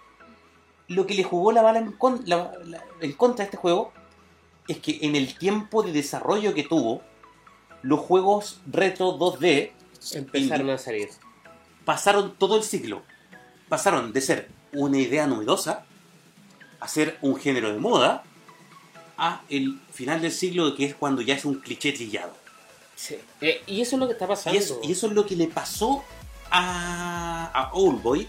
Lo que le jugó la bala en, con- la- la- en contra de este juego es que en el tiempo de desarrollo que tuvo, los juegos retro 2D Empezaron a salir. pasaron todo el ciclo. Pasaron de ser una idea novedosa a ser un género de moda a el final del siglo que es cuando ya es un cliché trillado. Sí. Eh, y eso es lo que está pasando. Y eso, y eso es lo que le pasó a, a Old Boy,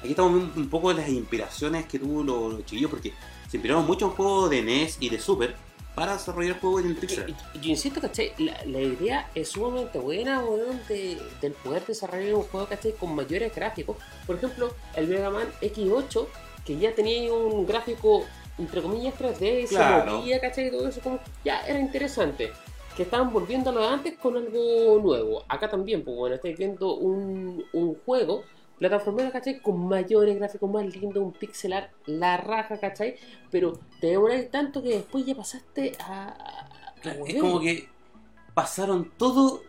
aquí estamos viendo un poco las inspiraciones que tuvo los, los chiquillos, porque se inspiraron mucho en juegos de NES y de Super para desarrollar juegos en pixel. art. Yo, yo insisto, ¿cachai? La, la idea es sumamente buena, weón, de, del poder desarrollar un juego, ¿cachai? Con mayores gráficos. Por ejemplo, el Mega Man X8, que ya tenía un gráfico, entre comillas, 3D, y Claro. se movía, ¿cachai? Y todo eso, como, ya era interesante. Que estaban volviendo a lo de antes con algo nuevo. Acá también, pues bueno, estáis viendo un, un juego plataformero, ¿cachai? Con mayores gráficos, más lindo, un pixel art, la raja, ¿cachai? Pero te demoráis tanto que después ya pasaste a... Claro, es como que pasaron todo.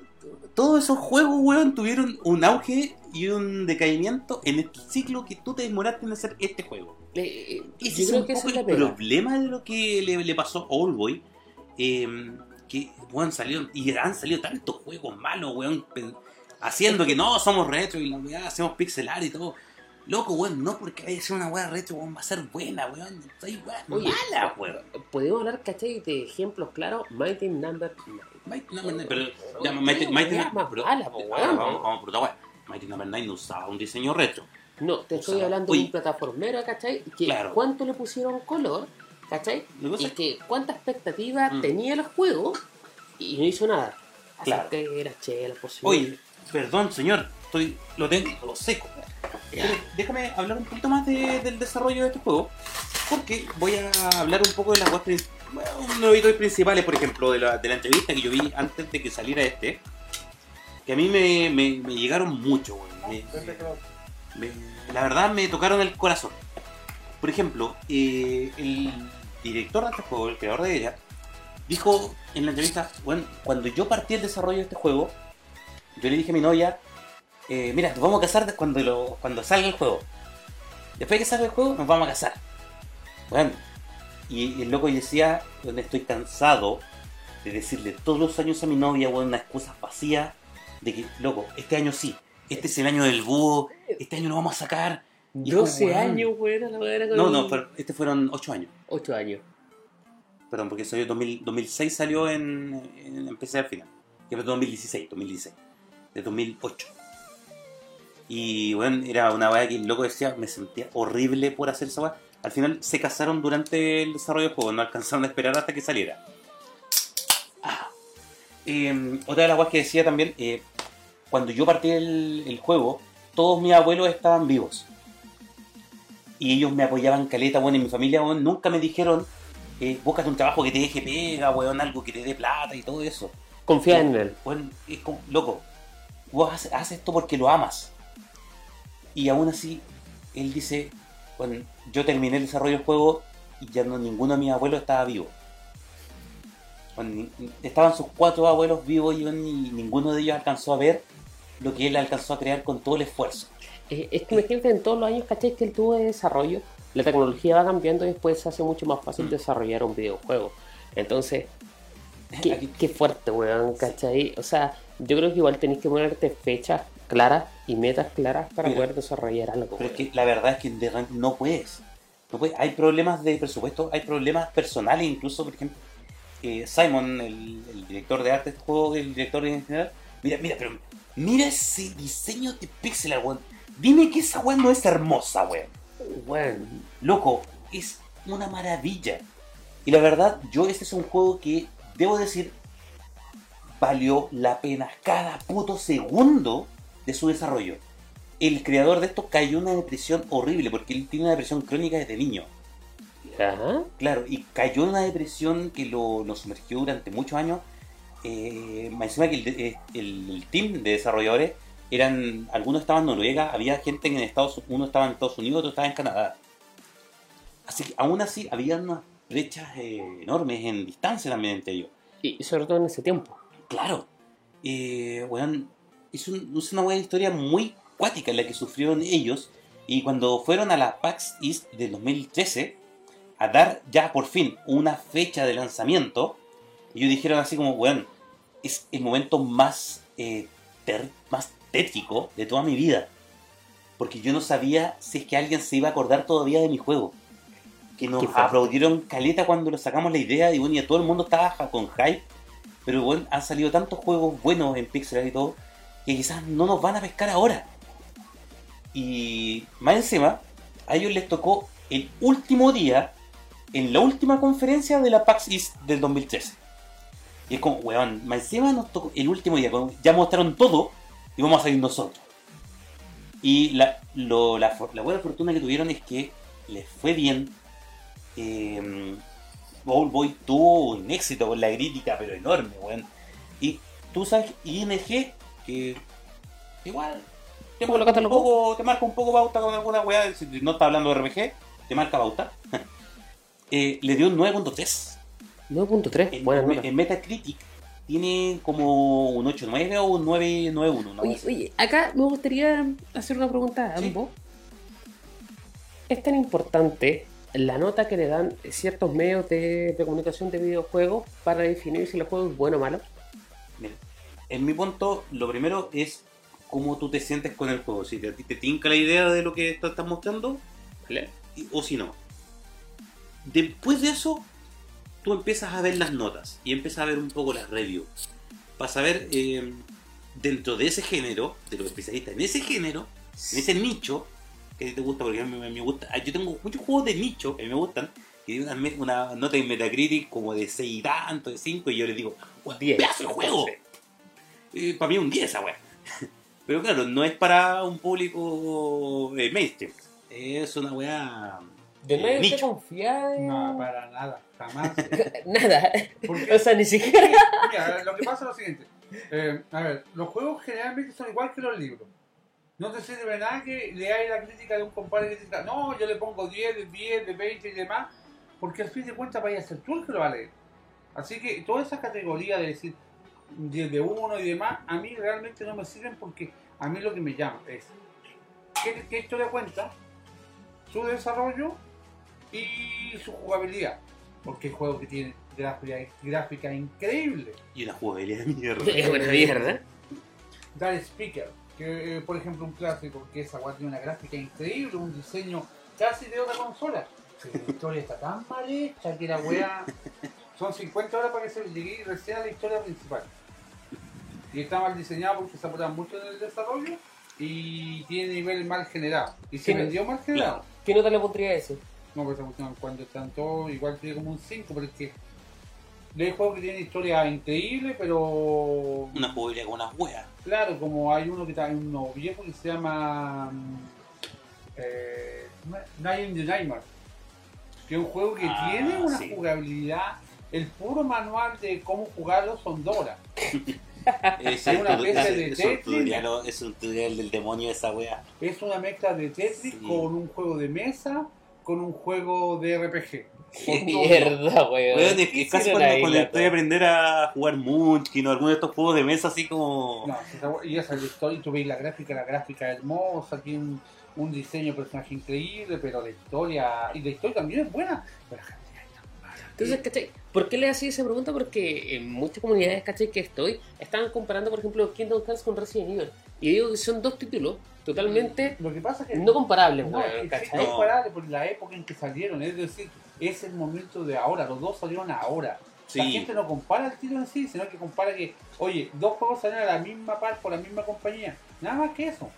Todos esos juegos, weón, tuvieron un auge y un decaimiento en este ciclo que tú te demoraste en hacer este juego. Eh, eh, Ese yo es creo un que poco es el problema de lo que le, le pasó a Oldboy. Eh, que, weón, salieron. Y han salido tantos juegos malos, weón. Haciendo que no, somos retro y la weá, hacemos pixelar y todo. Loco, weón, no porque vaya a ser una weá retro, weón, va a ser buena, weón. Hay weá mala, weón. Podemos hablar, ¿cachai? De ejemplos claros. Mighty Number 9. Mighty Number Nine, pero ya, Oye, Mighty, Number- más pero- mala, po, ah, weón. vamos, por otra weá. Mighty Number 9 no usaba un diseño retro. No, te estoy hablando de un plataformero, ¿cachai? Que cuánto le pusieron color, ¿cachai? Y es que cuánta expectativa Mm. tenía el juego y no hizo nada. Así Claro. que era chela, posible. Oye, perdón, señor, estoy, lo tengo, lo seco. Pero déjame hablar un poquito más de- del desarrollo de este juego, porque voy a hablar un poco de las cosas bueno, uno de los principales, por ejemplo, de la, de la entrevista que yo vi antes de que saliera este, que a mí me, me- me llegaron mucho, güey. Me- me- la verdad me tocaron el corazón. Por ejemplo, eh, el director de este juego, el creador de ella, dijo en la entrevista, bueno, cuando yo partí el desarrollo de este juego, yo le dije a mi novia, eh, mira, nos vamos a casar cuando, cuando salga el juego. Después de que salga el juego, nos vamos a casar. Bueno, y, y el loco decía, bueno, estoy cansado de decirle todos los años a mi novia, bueno, una excusa vacía de que, loco, este año sí, este es el año del búho, este año lo vamos a sacar. Y es como, 12 weón. años, weón, la weá era No, con- no, pero este fueron 8 años. 8 años. Perdón, porque salió 2000 2006 salió en, en, en PC al final. Que fue 2016, 2016. De 2008. Y bueno, era una weá que el loco decía, me sentía horrible por hacer esa weá. Al final se casaron durante el desarrollo del juego, no alcanzaron a esperar hasta que saliera. Ah. Eh, otra de las weas que decía también, eh, cuando yo partí el, el juego, todos mis abuelos estaban vivos. Y ellos me apoyaban caleta, bueno, en mi familia, nunca me dijeron, eh, búscate un trabajo que te deje pega, weón, algo que te dé plata y todo eso. Confía en él. Bueno, es como, loco, vos haces, haces esto porque lo amas. Y aún así, él dice, bueno, yo terminé el desarrollo del juego y ya no ninguno de mis abuelos estaba vivo. Bueno, estaban sus cuatro abuelos vivos y, bueno, y ninguno de ellos alcanzó a ver lo que él alcanzó a crear con todo el esfuerzo. Eh, es que imagínate en todos los años, ¿cachai? Que él tuvo de desarrollo, la tecnología va cambiando y después se hace mucho más fácil Mm. desarrollar un videojuego. Entonces, *laughs* qué, qué fuerte, weón, ¿cachai? O sea, yo creo que igual tenéis que ponerte fechas claras y metas claras para Mira, poder desarrollar algo. Pero es que la verdad es que de repente no puedes. No puedes. Hay problemas de presupuesto, hay problemas personales, incluso, por ejemplo, eh, Simon, el, el director de arte de este juego, el director en general, mira, mira, pero mira ese diseño de pixel weón. Dime que esa weón no es hermosa, weón. Weón, Loco, es una maravilla. Y la verdad, yo este es un juego que, debo decir, valió la pena cada puto segundo de su desarrollo. El creador de esto cayó en una depresión horrible, porque él tiene una depresión crónica desde niño. Ajá. Claro, y cayó en una depresión que lo, lo sumergió durante muchos años. Eh, más encima que el, eh, el- el team de desarrolladores eran, algunos estaban en Noruega, había gente en Estados Unidos, uno estaba en Estados Unidos, otro estaba en Canadá. Así que aún así había unas brechas eh, enormes en distancia también entre ellos. Y sobre todo en ese tiempo. Claro, eh, weón, es, un- es una buena historia muy cuática la que sufrieron ellos. Y cuando fueron a la PAX East del 2013 a dar ya por fin una fecha de lanzamiento, ellos dijeron así como, weón, es el momento más, eh, ter- más tétrico de toda mi vida. Porque yo no sabía si es que alguien se iba a acordar todavía de mi juego. Que nos aplaudieron caleta cuando le sacamos la idea y bueno, ya todo el mundo estaba con hype. Pero bueno, han salido tantos juegos buenos en pixel y todo que quizás no nos van a pescar ahora. Y más encima, a ellos les tocó el último día, en la última conferencia de la PAX East del 2013. Y es como, weón, más encima nos tocó el último día, ya mostraron todo y vamos a salir nosotros. Y la, lo- la, buena fortuna que tuvieron es que les fue bien. Eh, Bowl Boy tuvo un éxito con la crítica, pero enorme, weón. Y tú sabes, ING, que igual te ¿Cómo lo marca, un poco, te marca un poco pauta con alguna weá, si no está hablando de RPG, te marca pauta. *laughs* Eh, le dio un 9.3. 9.3, En, en Metacritic tiene como un 8.9 o un 9.91. una Oye, oye, acá me gustaría hacer una pregunta a Sí. ambos. ¿Es tan importante la nota que le dan ciertos medios de, de comunicación de videojuegos para definir si el juego es bueno o malo? Mira, en mi punto, lo primero es cómo tú te sientes con el juego. Si te- te tinca la idea de lo que te estás mostrando, y- o si no. Después de eso, tú empiezas a ver las notas y empiezas a ver un poco las reviews. Para saber, eh, dentro de ese género, de los especialistas en ese género, en ese nicho, que a ti te gusta, porque a mí me, gusta. ah, Yo tengo muchos juegos de nicho que me gustan, tienen una, una nota en Metacritic como de 6 y tanto, de 5, y yo les digo, ¡Guau, 10, pedazo de juego! Eh, para mí un 10 esa weá. *laughs* Pero claro, no es para un público eh, mainstream. Es una weá. ¿De eh, nadie usted nicho. confía en... No, para nada, jamás. *laughs* Nada. O sea, ni siquiera... mira, lo que pasa es lo siguiente. Eh, a ver, los juegos generalmente son igual que los libros. No te sirve nada que leáis la crítica de un compadre que diga, no, yo le pongo 10, de 10, de 20 y demás, porque al fin de cuentas vaya a ser tú el que lo va a leer. Así que toda esa categoría de decir 10 de 1 y demás, a mí realmente no me sirven porque a mí lo que me llama es qué, qué historia cuenta, su desarrollo y su jugabilidad. Porque hay juegos que tienen gráfica, gráfica increíble. Y una jugabilidad de mierda. Es buena mierda. Dar Speaker, que eh, por ejemplo un clásico que esa weá tiene una gráfica increíble, un diseño casi de otra consola. Pero la historia está tan mal hecha que la weá. Son 50 horas para que se llegue recién a la historia principal. Y está mal diseñado porque se apuran mucho en el desarrollo y tiene nivel mal generado. Y se vendió mal generado. ¿Qué nota le pondría a ese? No, pues cuando están todos, igual tiene como un 5, pero es que. Hay juegos que tienen historia increíble, pero. Una jugabilidad con unas weas. Claro, como hay uno que está en uno viejo que se llama. mm, Eh, Night in the Nightmare. Que es un juego que Ah, tiene una sí. jugabilidad. El puro manual de cómo jugarlo son dos horas. *laughs* Es, Es una es- de un Tetris. tutorial, es un tutorial del demonio esa wea. Es una mezcla de Tetris Sí. con un juego de mesa, con un juego de RPG. Qué *laughs* mierda, weón. Weón, es, ¿Qué es casi cuando, cuando estoy a aprender a jugar Munchkin o alguno de estos juegos de mesa así como... No, si esa- y esa es la historia, tú veis la gráfica, la gráfica hermosa, tiene un, un diseño de personaje increíble, pero la historia, y la historia también es buena, pero. Entonces, ¿cachai? ¿Por qué le hacía esa pregunta? Porque en muchas comunidades, ¿cachai? Que estoy, estaban comparando, por ejemplo, Kingdom Hearts con Resident Evil. Y digo que son dos títulos totalmente Lo que pasa es que no comparables, no, weón, es que sí, ¿cachai? no es comparable por la época en que salieron, es decir, es el momento de ahora, los dos salieron ahora. La gente no compara el título en sí, sino que compara que, oye, dos juegos salieron a la misma par por la misma compañía. Nada más que eso.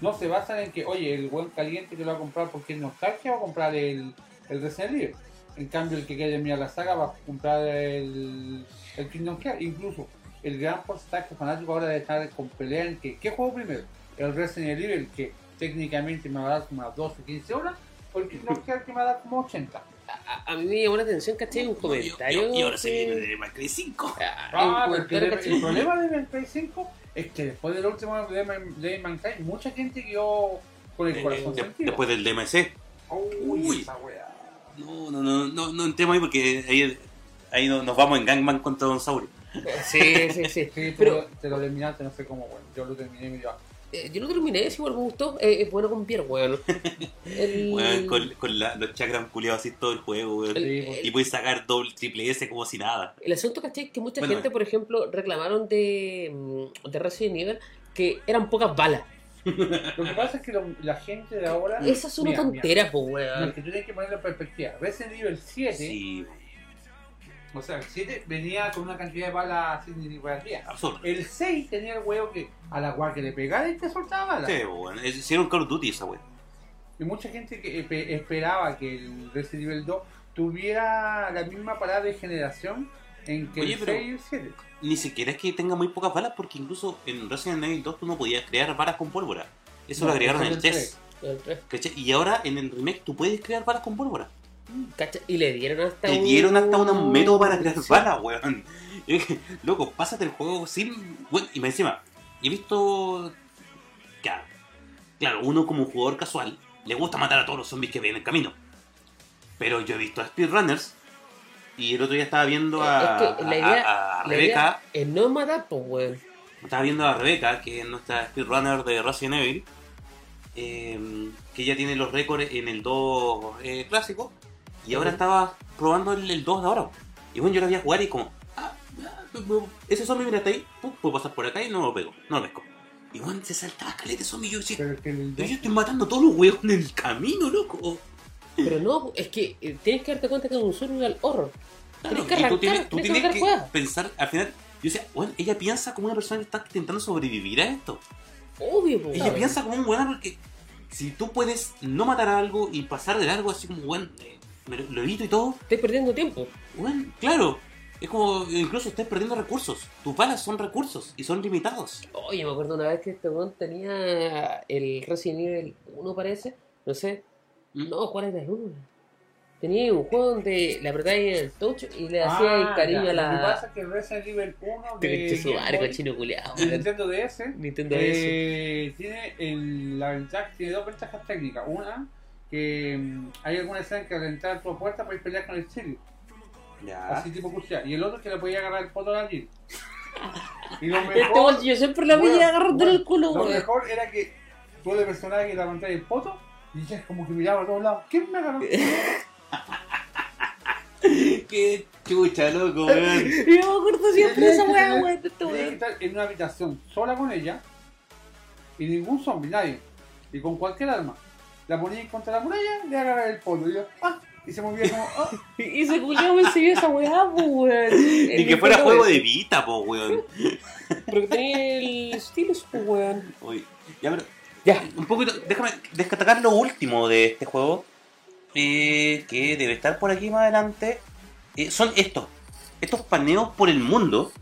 No se basan en que, oye, el buen caliente que lo va a comprar porque es nostalgia va a comprar el, el Resident Evil. En cambio, el que quiere mirar la saga va a comprar el, el Kingdom Hearts. Incluso, el gran porcentaje fanático ahora de estar con pelea en que, ¿qué juego primero? El Resident Evil, que técnicamente me va a dar como unas 12 15 horas, o el Kingdom Hearts que me va a dar como 80. A, a mí me llamó la atención, ¿cachai? Un comentario. Y, ahora se viene de May Cry 5. Ah, Ah, porque el, el problema de Mankind 5 es que después del último de, Man- de Mankind, mucha gente quedó con el corazón De- sentido. después del DMC. Uy, Uy. esa weá. No, no, no, no, no entremos ahí porque ahí, ahí no- nos vamos en Gangman contra Don Saurio. Sí, sí, sí. Sí, tú Pero te lo terminaste, no sé cómo, bueno. Yo lo terminé medio abajo. eh, yo lo terminé, sí, igual me gustó. Eh, es bueno con Pierre, weón. *laughs* El... Weón, con, con la- los chakras culiados así todo el juego, weón. El- Sí, Y puedes sacar doble, triple S como si nada. El asunto, ¿cachai? Que mucha Bueno, gente, por ejemplo, reclamaron de, mm, de Resident Evil que eran pocas balas. *laughs* Lo que pasa es que lo- la gente de ahora. Esa es una Mira, tontera, po, mira, no, es weón. que tú tienes que ponerlo en perspectiva. Resident Evil 7 Sí. O sea, el 7 venía con una cantidad de balas sin significativa. Absurdo. El 6 tenía el huevo que a la cual que le pegara y te soltaba balas. Sí. Es- Hicieron Call of Duty esa weón. Y mucha gente que espe- esperaba que el Resident Evil 2 tuviera la misma parada de generación en que Oye, el pero- 6 y el 7. Ni siquiera es que tenga muy pocas balas, porque incluso en Resident Evil 2 tú no podías crear balas con pólvora. Eso No, lo agregaron en el es el 3. El tres. ¿cachai? Y ahora en el remake tú puedes crear balas con pólvora. ¿Cacha? Y le dieron hasta Te un... dieron hasta un método para crear Sí. balas, weón. *laughs* Loco, pásate el juego sin. Y me encima, he visto. Claro, claro, uno como jugador casual le gusta matar a todos los zombies que ve en el camino. Pero yo he visto a speedrunners y el otro día estaba viendo a, Es que la idea- a- a La Rebeca. idea es no matar, pues, weón. Estaba viendo a Rebeca, que es nuestra speedrunner de Resident Evil, eh, que ella tiene los récords en el 2 eh, clásico, y ahora estaba probando el, el 2 de ahora. Y bueno, yo la vi a jugar y como, ah, ah, ese zombie mira está ahí, pum, puedo pasar por acá y no lo pego, no lo pesco. Y bueno, se saltaba caleta de zombie y yo decía, Pero es que el pero 2 yo estoy matando a todos los huevos en el camino, loco. Pero no, es que eh, tienes que darte cuenta que es un survival horror. Claro, Tienes que tú arrancar, tienes, tú tienes que tienes que arrancar juega. pensar, al final, yo decía, bueno, ella piensa como una persona que está intentando sobrevivir a esto. Obvio, pues. Ella piensa como un weón porque si tú puedes no matar a algo y pasar de largo así como weón, eh, me lo, lo evito y todo, Estoy perdiendo tiempo. weón, claro. Es como incluso estás perdiendo recursos. Tus balas son recursos y son limitados. Oye, me acuerdo una vez que este weón tenía el Resident Evil 1, parece. No sé. ¿Mm? No, ¿cuál era el 1? Tenía un juego donde le apretáis en el touch y le Ah, hacía el cariño ya. a Lo que la. pasa es que el Resident Evil 1 Te de su Boy, cochino culeado. de Nintendo DS Nintendo DS. eh, tiene el- la ventaja, tiene dos ventajas técnicas. Una, que mm, hay alguna escena que al entrar a tu puerta puedes pelear con el Chile, Ya. así tipo cuchilla. Y el otro que le podía agarrar el poto a Jill. Y lo *laughs* Este mejor, weón, yo siempre la bueno, veía agarrándole bueno, el culo, lo mejor era que tú le personabas que la pantalla el poto y ya es como que miraba a todos lados. ¿Quién me agarró? *laughs* Qué chucha, loco, weón. *laughs* Yo me acuerdo siempre esa weá, weón. este que weón. estar en una habitación sola con ella y ningún zombie, nadie. Y con cualquier arma. La ponías contra la muralla, le agarraba el polo. Y yo, ¡ah! Y se movía como, ¡ah! *laughs* Y se me enseñó esa weá, pues, weón. Y que fuera juego de Vita, po, weón. *laughs* Porque tenía el stylus, pues, weón. Uy, ya, pero Ya. un poquito, déjame destacar lo último de este juego, eh, que debe estar por aquí más adelante. Eh, son estos, estos paneos por el mundo,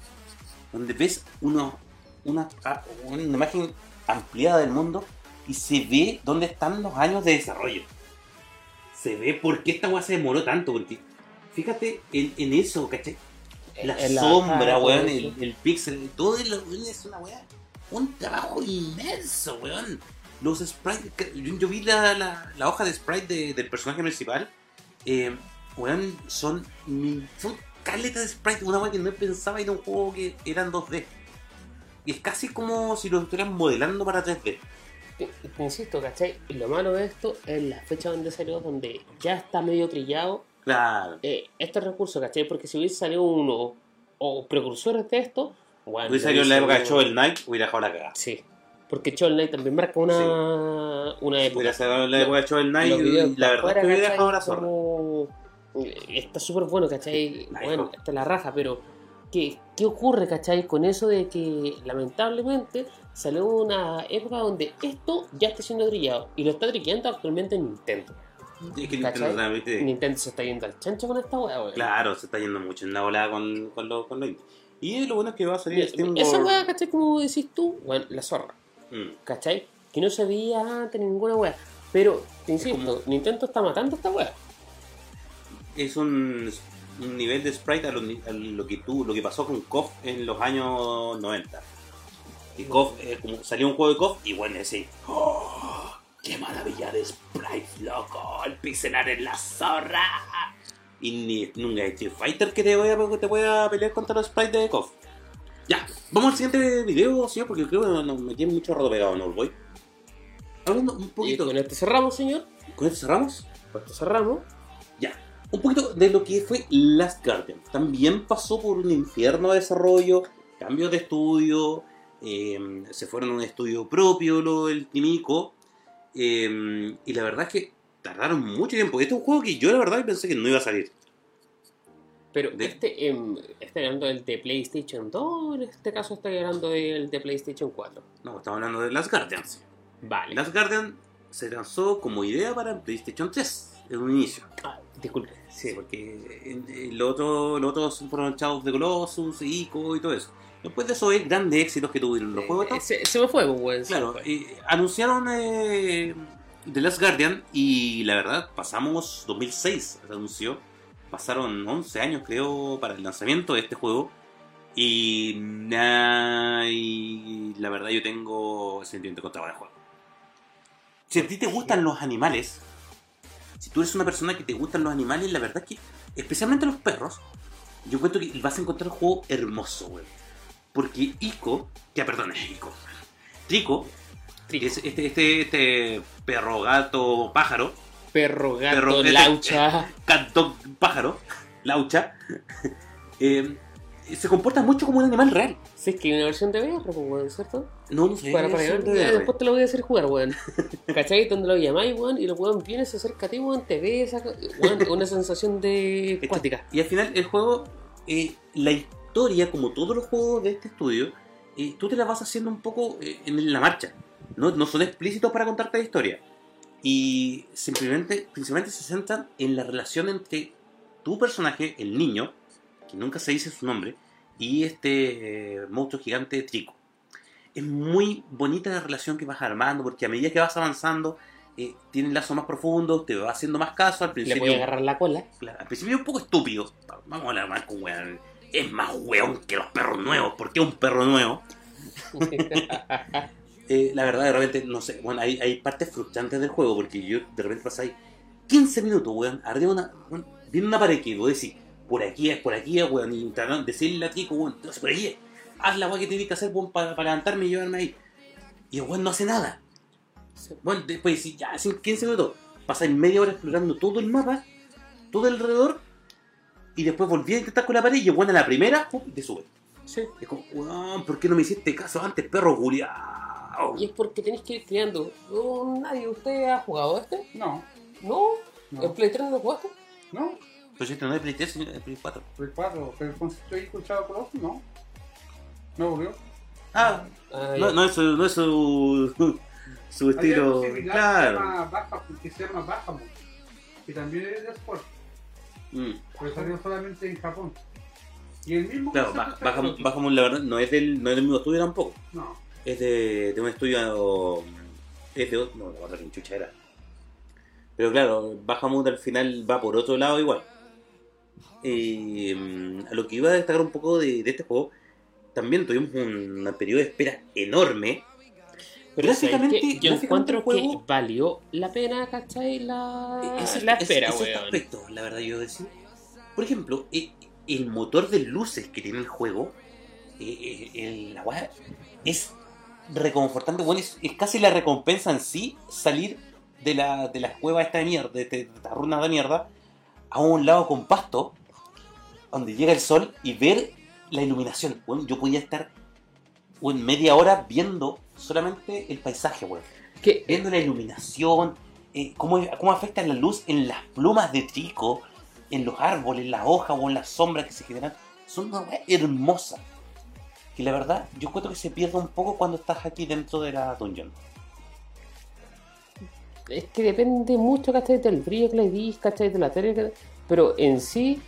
donde ves uno, una, ah, una imagen ampliada del mundo y se ve dónde están los años de desarrollo. Se ve por qué esta weá se demoró tanto, porque fíjate en, en eso, ¿cachai? La sombra, weón, el, el pixel, todo es, lo- es una weá. Un trabajo inmenso, weón. Los sprites, yo, yo vi la, la, la hoja de sprite de- del personaje principal. Eh, weón, son, son caletas de sprite, una weá que no pensaba en un juego que eran 2D. Y es casi como si lo estuvieran modelando para 3D. Te, te insisto, ¿cachai? Y Lo malo de esto es la fecha donde salió, donde ya está medio trillado Claro. eh, este recurso, ¿cachai? Porque si hubiese salido uno o precursores de esto, bueno. Hubiese salido en la época de Shovel Knight, hubiera dejado la cagada. Sí. Porque Shovel Knight también marca una, una época. Hubiera salido en la época de Shovel Knight y la verdad es que hubiera dejado la zorra. Como- Está súper bueno, ¿cachai? Bueno, está la raja, pero ¿qué, ¿qué ocurre, ¿cachai? Con eso de que lamentablemente salió una época donde esto ya está siendo trillado y lo está trillando actualmente en Nintendo. Es que. Nintendo realmente- Nintendo se está yendo al chancho con esta weá, weón. Claro, se está yendo mucho en la volada con, con los con lo. Y lo bueno es que va a salir Steam Esa World. weá, ¿cachai? Como decís tú, bueno, la zorra, Mm. ¿cachai? Que no se veía antes ninguna weá. Pero, te insisto, como- Nintendo está matando esta weá. Es un, un nivel de sprite a lo, a lo que tú, lo que pasó con KOF en los años 90. Y KOF, eh, como salió un juego de KOF y bueno, ese. ¡Oh! ¡Qué maravilla de sprites, loco! El pixelar en la zorra. Y ni, nunca hay Street Fighter que te pueda, te pueda pelear contra los sprites de KOF. Ya, vamos al siguiente video, señor, porque creo que nos metí mucho rato pegado, ¿no, voy? Hablando un Y poquito. con esto cerramos, señor. ¿Con esto cerramos? Con esto cerramos. Ya, un poquito de lo que fue Last Guardian. También pasó por un infierno de desarrollo, cambios de estudio, eh, se fueron a un estudio propio, lo del Timico, eh, y la verdad es que tardaron mucho tiempo. Este es un juego que yo la verdad pensé que no iba a salir. Pero De- este, em, ¿está hablando del de PlayStation 2 en este caso está hablando del de PlayStation 4? No, estamos hablando de Last Guardians. Vale. Last Guardian se lanzó como idea para PlayStation 3 en un inicio. Ah, disculpe. Sí, porque en- en lo otro, lo otro fueron of the Colossus, Ico y todo eso. Después de eso es grandes éxitos que tuvieron los juegos. Eh, se, se me fue, pues, Claro, eh, anunciaron eh, The Last Guardian y la verdad pasamos 2006, se anunció. Pasaron 11 años creo para el lanzamiento de este juego. Y, nah, y la verdad yo tengo sentimiento contra el juego. Si a ti te gustan los animales, si tú eres una persona que te gustan los animales, la verdad es que, especialmente los perros, yo encuentro que vas a encontrar un juego hermoso, güey. Porque Ico, que perdón, Ico, Trico, Trico. es este, este, este perro, gato, pájaro, Perro, gato, perro- este- laucha. *laughs* dog pájaro, laucha, *laughs* eh, se comporta mucho como un animal real. Si es que hay una versión de VR, pues, weón, ¿cierto? No, no sé. Para, para eso ver, de ya VR. después te lo voy a hacer jugar, weón. *laughs* ¿Cachai? Donde lo llamáis, weón, y el weón viene, se acerca a ti, weón, te ve, saca, weón, *laughs* una sensación de cuática. Y al final el juego, eh, la historia, como todos los juegos de este estudio, eh, tú te la vas haciendo un poco eh, en la marcha. No, no son explícitos para contarte la historia. Y simplemente, principalmente se centran en la relación entre tu personaje, el niño, que nunca se dice su nombre, y este eh, monstruo gigante Trico. Es muy bonita la relación que vas armando, porque a medida que vas avanzando, eh, tienen lazos más profundos, te va haciendo más caso. Al Le principio voy a agarrar la cola. Claro, al principio es un poco estúpido. Vamos a hablar más con weón. Es más weón que los perros nuevos. ¿Por qué un perro nuevo? *laughs* Eh, la verdad, de repente, no sé. Bueno, hay, hay partes frustrantes del juego porque yo de repente pasáis 15 minutos, weón. Arriba una. weón, viene una pared que vos decís, por aquí es, por aquí es, weón. Y tratando de decirle a Tico, weón, entonces por aquí es. Haz la weón que tienes que hacer, weón, para, para levantarme y llevarme ahí. Y el weón no hace nada. Bueno, después, si ya hacen 15 minutos, pasáis media hora explorando todo el mapa, todo alrededor, y después volví a intentar con la pared y el weón a la primera, pum, y te sube. Sí. Es como, weón, ¿por qué no me hiciste caso antes, perro culiao? Y es porque tenéis que ir creando. No, nadie, ¿usted ha jugado este? No, No. no, ¿El Play 3 no lo jugaste? no. Pero si este no es Play 3, es Play 4. Play 4, pero estoy escuchado por otro, no. Me aburrió. Ah, Ah, no, no es su, no es su, *laughs* su estilo, claro. Que se llama Baja, que se llama Bahamut, que también es de Sport, Mm, pero salió solamente en Japón. Y el mismo Claro, concepto Ba- está Bajamon, con- Bajamon, la verdad, no es del, no es del mismo estudio tampoco. No, Es de, de un estudio. Es de otro. No, no, otra chucha era. Pero claro, Bahamut al final va por otro lado igual. Eh, a lo que iba a destacar un poco de, de este juego, también tuvimos un, un periodo de espera enorme. Pero ¿sabes gráficamente- qué? yo encuentro juego- que valió la pena, ¿cachai? La, Ese- la ese- espera, ese weón. aspecto, la verdad, yo decir. Por ejemplo, eh, el motor de luces que tiene el juego, eh, eh, el- la weá, es reconfortante. Bueno, es, es casi la recompensa en sí salir de la, de la cueva esta de mierda, de, de, de esta runa de mierda, a un lado con pasto, donde llega el sol y ver la iluminación. Bueno, yo podía estar en media hora viendo solamente el paisaje, weón Que, viendo la iluminación, eh, cómo, cómo afecta la luz en las plumas de trico, en los árboles, en las hojas o en las sombras que se generan. Son una weá hermosa. Que la verdad, yo encuentro que se pierde un poco cuando estás aquí dentro de la dungeon. es que depende mucho, ¿cachai? Del brillo que le dis, ¿cachai? De la tele, pero en sí,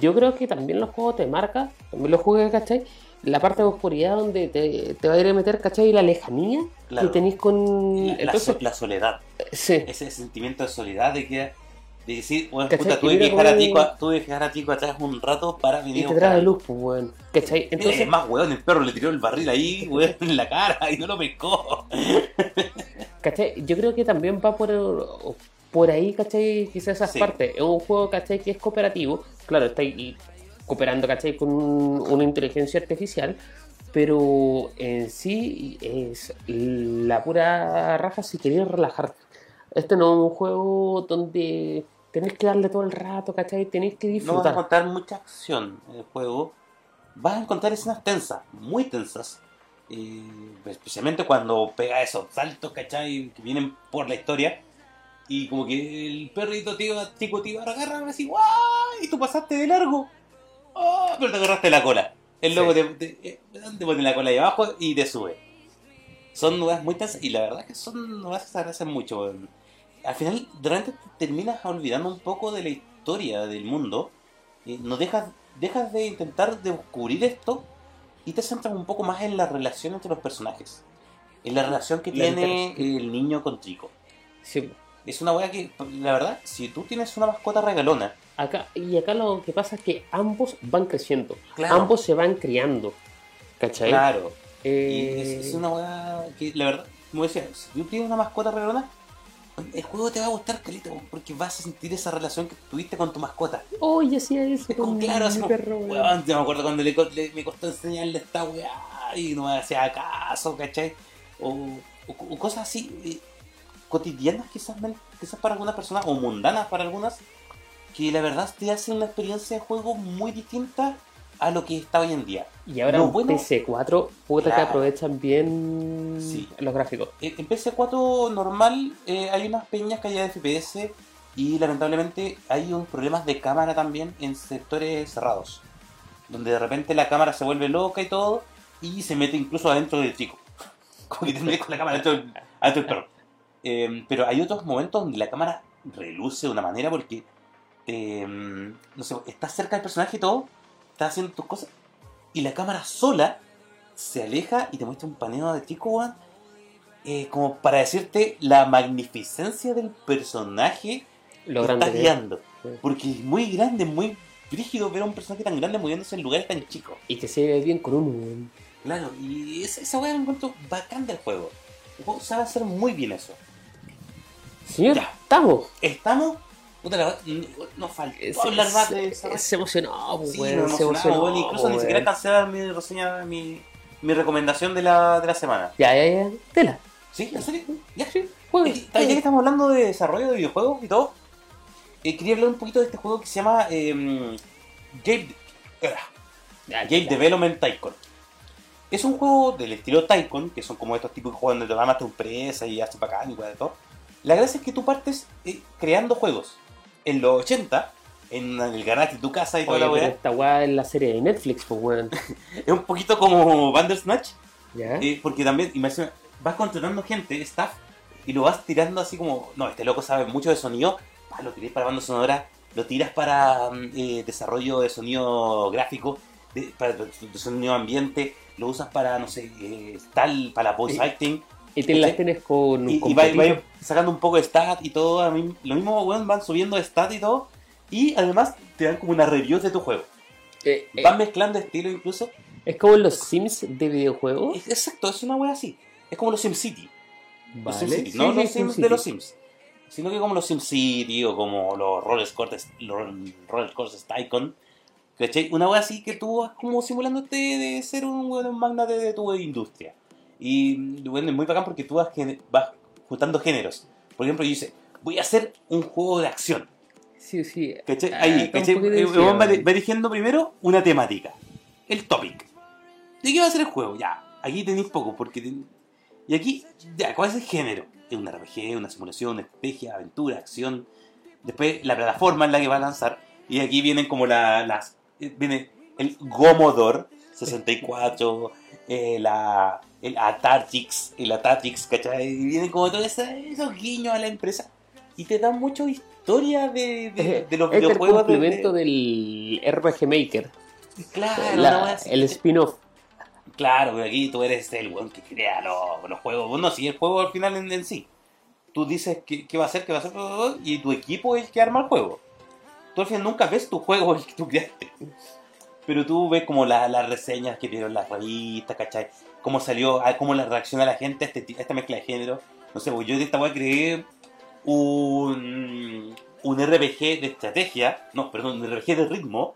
yo creo que también los juegos te marcan, también los juegos, ¿cachai? La parte de oscuridad donde te, te va a ir a meter, ¿cachai? La lejanía Claro. que tenéis con... La, Entonces, la soledad, sí. ese sentimiento de soledad de que de decir, bueno, puta, Y tuve que, dejar a Tico, tuve que dejar a Tico atrás un rato para venir Y a te trae luz, pues, weón. ¿Cachai? Mira, Entonces, es más, weón, el perro le tiró el barril ahí, weón, *laughs* en la cara y no lo pescó. *laughs* ¿cachai? Yo creo que también va por, por ahí, ¿cachai? Quizás esas Sí. partes. Es un juego, ¿cachai? Que es cooperativo. Claro, está ahí cooperando, ¿cachai? Con un- una inteligencia artificial. Pero en sí es la pura raja si queréis relajarte. Este no es un juego donde tenéis que darle todo el rato, ¿cachai? Tenéis que No vas a disfrutar. encontrar mucha acción en el juego. Vas a encontrar escenas tensas, muy tensas. eh, especialmente cuando pega esos saltos, ¿cachai? Que vienen por la historia. Y como que el perrito tío, tico te iba a agarrar así, ¡guay! y tú pasaste de largo. ¡Ah! pero te agarraste la cola. El loco Sí. te, te, eh, te pone la cola ahí abajo y te sube. Son nuevas muy tensas y la verdad que son nuevas que se agradecen mucho. Al final, de repente te terminas olvidando un poco de la historia del mundo. y no dejas, dejas de intentar descubrir esto y te centras un poco más en la relación entre los personajes. En la relación que La tiene el niño con Trico. Sí. Es una weá que, la verdad, si tú tienes una mascota regalona, Acá, y acá lo que pasa es que ambos van creciendo. Claro. Ambos se van criando. ¿Cachai? claro, y Eh, es, es una weá que, la verdad, como decía, si tú tienes una mascota regalona, el juego te va a gustar, calito, porque vas a sentir esa relación que tuviste con tu mascota. Oye, hacía eso Es con claro, mi perro, weón. yo me acuerdo cuando le, le- me costó enseñarle esta weá y no me hacía caso, ¿cachai? O, o- o cosas así, eh, cotidianas quizás, quizás para algunas personas, o mundanas para algunas, que la verdad te hacen una experiencia de juego muy distinta a lo que está hoy en día. Y ahora Lo en bueno- PC4, puta que aprovechan bien Sí. los gráficos. Eh, En PC4 normal eh, hay unas peñas caídas de FPS y lamentablemente hay un problemas de cámara también en sectores cerrados. Donde de repente la cámara se vuelve loca y todo y se mete incluso adentro del chico. *laughs* Como que te metes con la cámara adentro del, adentro del perro. Eh, pero hay otros momentos donde la cámara reluce de una manera porque te, mm, no sé, estás cerca del personaje y todo, estás haciendo tus cosas y la cámara sola se aleja y te muestra un paneo de weón, eh, como para decirte la magnificencia del personaje Lo que grande estás guiando. Sí. Porque es muy grande, muy rígido ver a un personaje tan grande moviéndose en lugares tan chicos. Y que se ve bien con weón. Claro, y esa, esa weá la encuentro bacán del juego. El juego sabe hacer muy bien eso. Señor, Ya. estamos. ¿Estamos? Puta la n- nos faltó hablar más de esa weá. se emocionó, pues, Sí, weón, nos se emocionó. incluso ni siquiera cancelar mi reseña, mi, mi recomendación de la, de la semana. Ya, ya, ya. Tela. ¿Sí? ¿En serio? Ya, Sí, juega, Eh, Ya que estamos hablando de desarrollo de videojuegos y todo, eh, quería hablar un poquito de este juego que se llama eh, Game, eh, Ya, Game ya. Development Tycoon. Es un juego del estilo Tycoon, que son como estos tipos de juegos donde te armas tu empresa y haces bacán y de todo. La gracia es que tú partes eh, creando juegos. En los 80, en el garaje de tu casa y toda Oye, la weá, esta weá es la serie de Netflix, pues, weón. *laughs* es un poquito como Bandersnatch, Ya. Eh, porque también, imagina, vas contratando gente, staff, y lo vas tirando así como, no, este loco sabe mucho de sonido, pa, lo tirás para banda sonora, lo tiras para mm, eh, desarrollo de sonido gráfico, de, para de sonido ambiente, lo usas para, no sé, eh, tal, para voice Y- acting, Y te las tienes con. y, con y va, potito. va sacando un poco de stat y todo, a mí- lo mismo, weón, van subiendo de stat y todo, y además te dan como una review de tu juego. Eh, eh, Van mezclando estilo incluso. es como los Sims de videojuegos. Es- Exacto, es una wea así. Es como los SimCity. Los Vale. SimCity, Sí, no sí, los Sims SimCity. de los Sims. Sino que como los SimCity o como los Roller Courses, los Roller Tycoon. ¿Cachai? Una wea así que tú vas como simulándote de ser un weón magnate de tu industria. Y bueno, es muy bacán porque tú vas, vas juntando géneros. Por ejemplo, yo dice, voy a hacer un juego de acción. Sí, sí. ¿Cachai? Ah, Ahí, un ¿cachai? Eh, va, va eligiendo primero una temática. El topic. ¿De qué va a ser el juego? Ya, aquí tenéis poco, porque... ten- Y aquí, ya, ¿cuál es el género? Es un RPG, una simulación, una estrategia, aventura, acción. Después la plataforma en la que va a lanzar. Y aquí vienen como la- las... eh, Viene el Gomodor 64, eh, la, el Atatix, el Atatix, ¿cachai? Y vienen como todos esos, guiños a la empresa. Y te dan mucho historia de, de, de los es el videojuegos. de- complemento de- del RPG Maker. Claro, La- el spin-off. Claro, pero aquí tú eres el weón que crea los, los juegos. Bueno, sí, el juego al final en, en sí. Tú dices qué, qué va a hacer, qué va a hacer, y tu equipo es el que arma el juego. Tú al final nunca ves tu juego el que tú creaste. Pero tú ves como la- las reseñas que dieron las revistas, ¿cachai? Cómo salió, ah, cómo la reacción de la gente a, este, a esta mezcla de género. No sé, pues yo de esta weá creé un, un RPG de estrategia, no, perdón, un RPG de ritmo,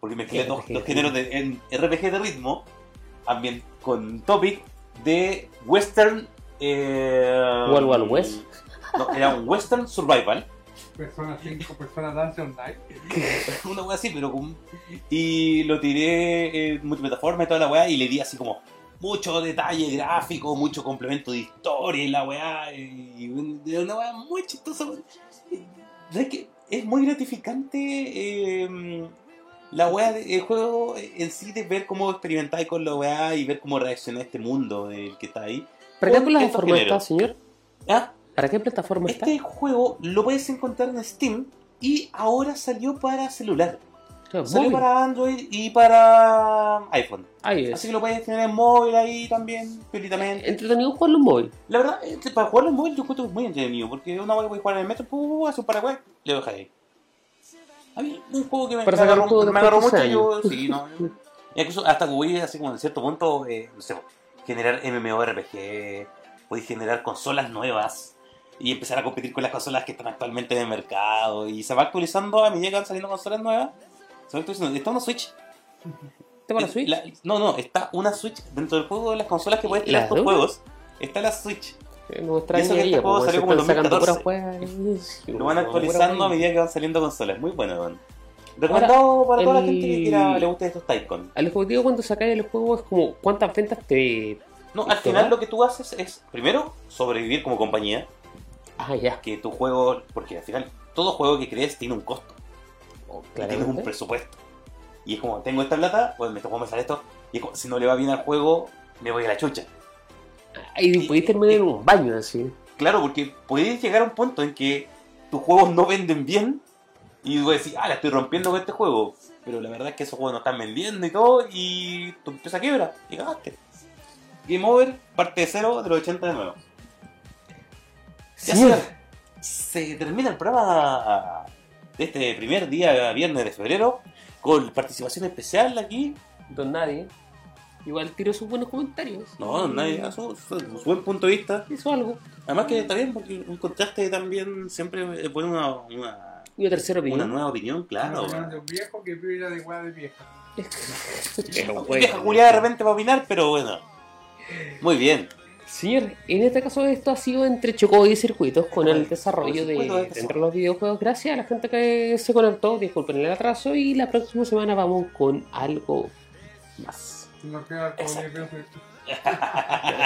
porque mezclé dos, dos géneros de en RPG de ritmo, también con topic de western... Eh, Wild West. No, era un western survival. Persona 5, Persona Dance Online. *laughs* una wea así, pero con... Y lo tiré en multiplataforma y toda la weá y le di así como mucho detalle gráfico, mucho complemento de historia y la weá. Y una weá muy chistosa. ¿Sabes qué? es muy gratificante eh, la weá del juego en sí de ver cómo experimentáis con la weá y ver cómo reacciona este mundo del que está ahí. ¿Para qué Con plataforma estos está, señor? ¿Ah? ¿Para qué plataforma está? Este juego lo puedes encontrar en Steam y ahora salió para celular. Claro, Salió móvil. para Android y para iPhone. Ahí es. Así que lo puedes tener en móvil ahí también, piolitamente. Entretenido jugarlo en móvil. La verdad, este, para jugarlo en móvil yo encuentro muy entretenido, porque una vez voy a jugar en el metro, pu, hace un paraguay, le dejas ahí. A mí, un juego que me, Para me agarró, me agarró mucho, yo, sí, no. *laughs* incluso hasta que voy así como en cierto punto, eh, no sé, generar MMORPG, podéis generar consolas nuevas y empezar a competir con las consolas que están actualmente en el mercado y se va actualizando a medida que van saliendo consolas nuevas. Se va actualizando. Está una Switch. ¿Está Eh, Switch? la- no, no, está una Switch dentro del juego de las consolas que puedes ¿La tirar tus una? juegos. Está la Switch. Eh, No extraña eso que este juego porque salió como en están sacando 2014. puras weas. *laughs* Lo van actualizando a medida que van saliendo consolas. Muy bueno, weón. Recomendado para toda la el- gente que quiera, le guste estos Tycoon. Al objetivo cuando sacáis el juego es como cuántas ventas te... No, al ¿Te final va? lo que tú haces es, primero, sobrevivir como compañía. Ah, ya. Que tu juego, porque al final, todo juego que crees tiene un costo. O tienes un presupuesto. Y es como, tengo esta plata, pues me tocó empezar esto. Y es como, si no le va bien al juego, me voy a la chucha. Y Y- podéis terminar en un baño así. Claro, porque puedes llegar a un punto en que tus juegos no venden bien y tú decís, ah, la estoy rompiendo con este juego. Pero la verdad es que esos juegos no están vendiendo y todo y tú empiezas a quiebra y cagaste. Game Over, parte de cero de los 80 de nuevo. Señor, se, termina el programa de este primer día, viernes de febrero, con participación especial aquí. Don Nadie. Igual tiró sus buenos comentarios. No, nadie, a su, su- su buen punto de vista. Hizo algo. Además que está bien porque un contraste también siempre pone una, una, Y una tercera una opinión. nueva opinión, claro. Opinión de un viejo que pide de de vieja. Pero bueno. Vieja de repente va a opinar, pero bueno. Muy bien. Señor, en este caso esto ha sido entre Chocó y Circuitos con el desarrollo de dentro de los videojuegos. Gracias a la gente que se conectó, disculpen el atraso y la próxima semana vamos con algo más. Nos queda como Exacto. 10 veces.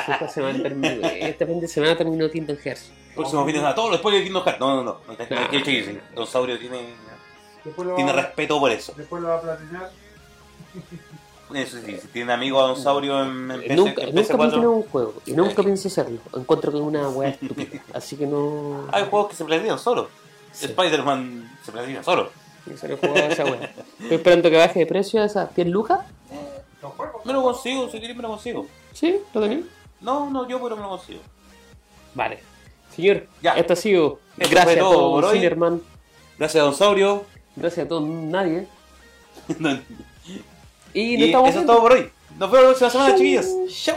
Esta semana terminó, este fin de semana terminó Kingdom Hearts. Próximo fin de semana, todos los spoilers de Kingdom Hearts. No, no, no. no, no, no. Don Saurio tiene, tiene va, respeto por eso. después lo va a platinar. Eso sí, si tiene amigos a Don Saurio en, en PC, nunca en nunca PS4. platiné un juego y nunca pienso hacerlo. Encuentro que es una wea *laughs* estúpida. Así que no. Hay juegos que se platinan solo. Sí. Spider-Man se platina solo. no no esa. Estoy esperando que baje de precio a esas 10 lucas. Me lo consigo, si queréis me lo consigo. ¿Sí? ¿Lo tenéis? No, no, yo pero me lo consigo. Vale. Señor, Ya. esto ha sido. Gracias a. Cinerman. Gracias a Don Saurio. Gracias a todo nadie. *laughs* y Y, no estamos eso es viendo. todo por hoy. Nos vemos la próxima semana, chiquillos. Chao.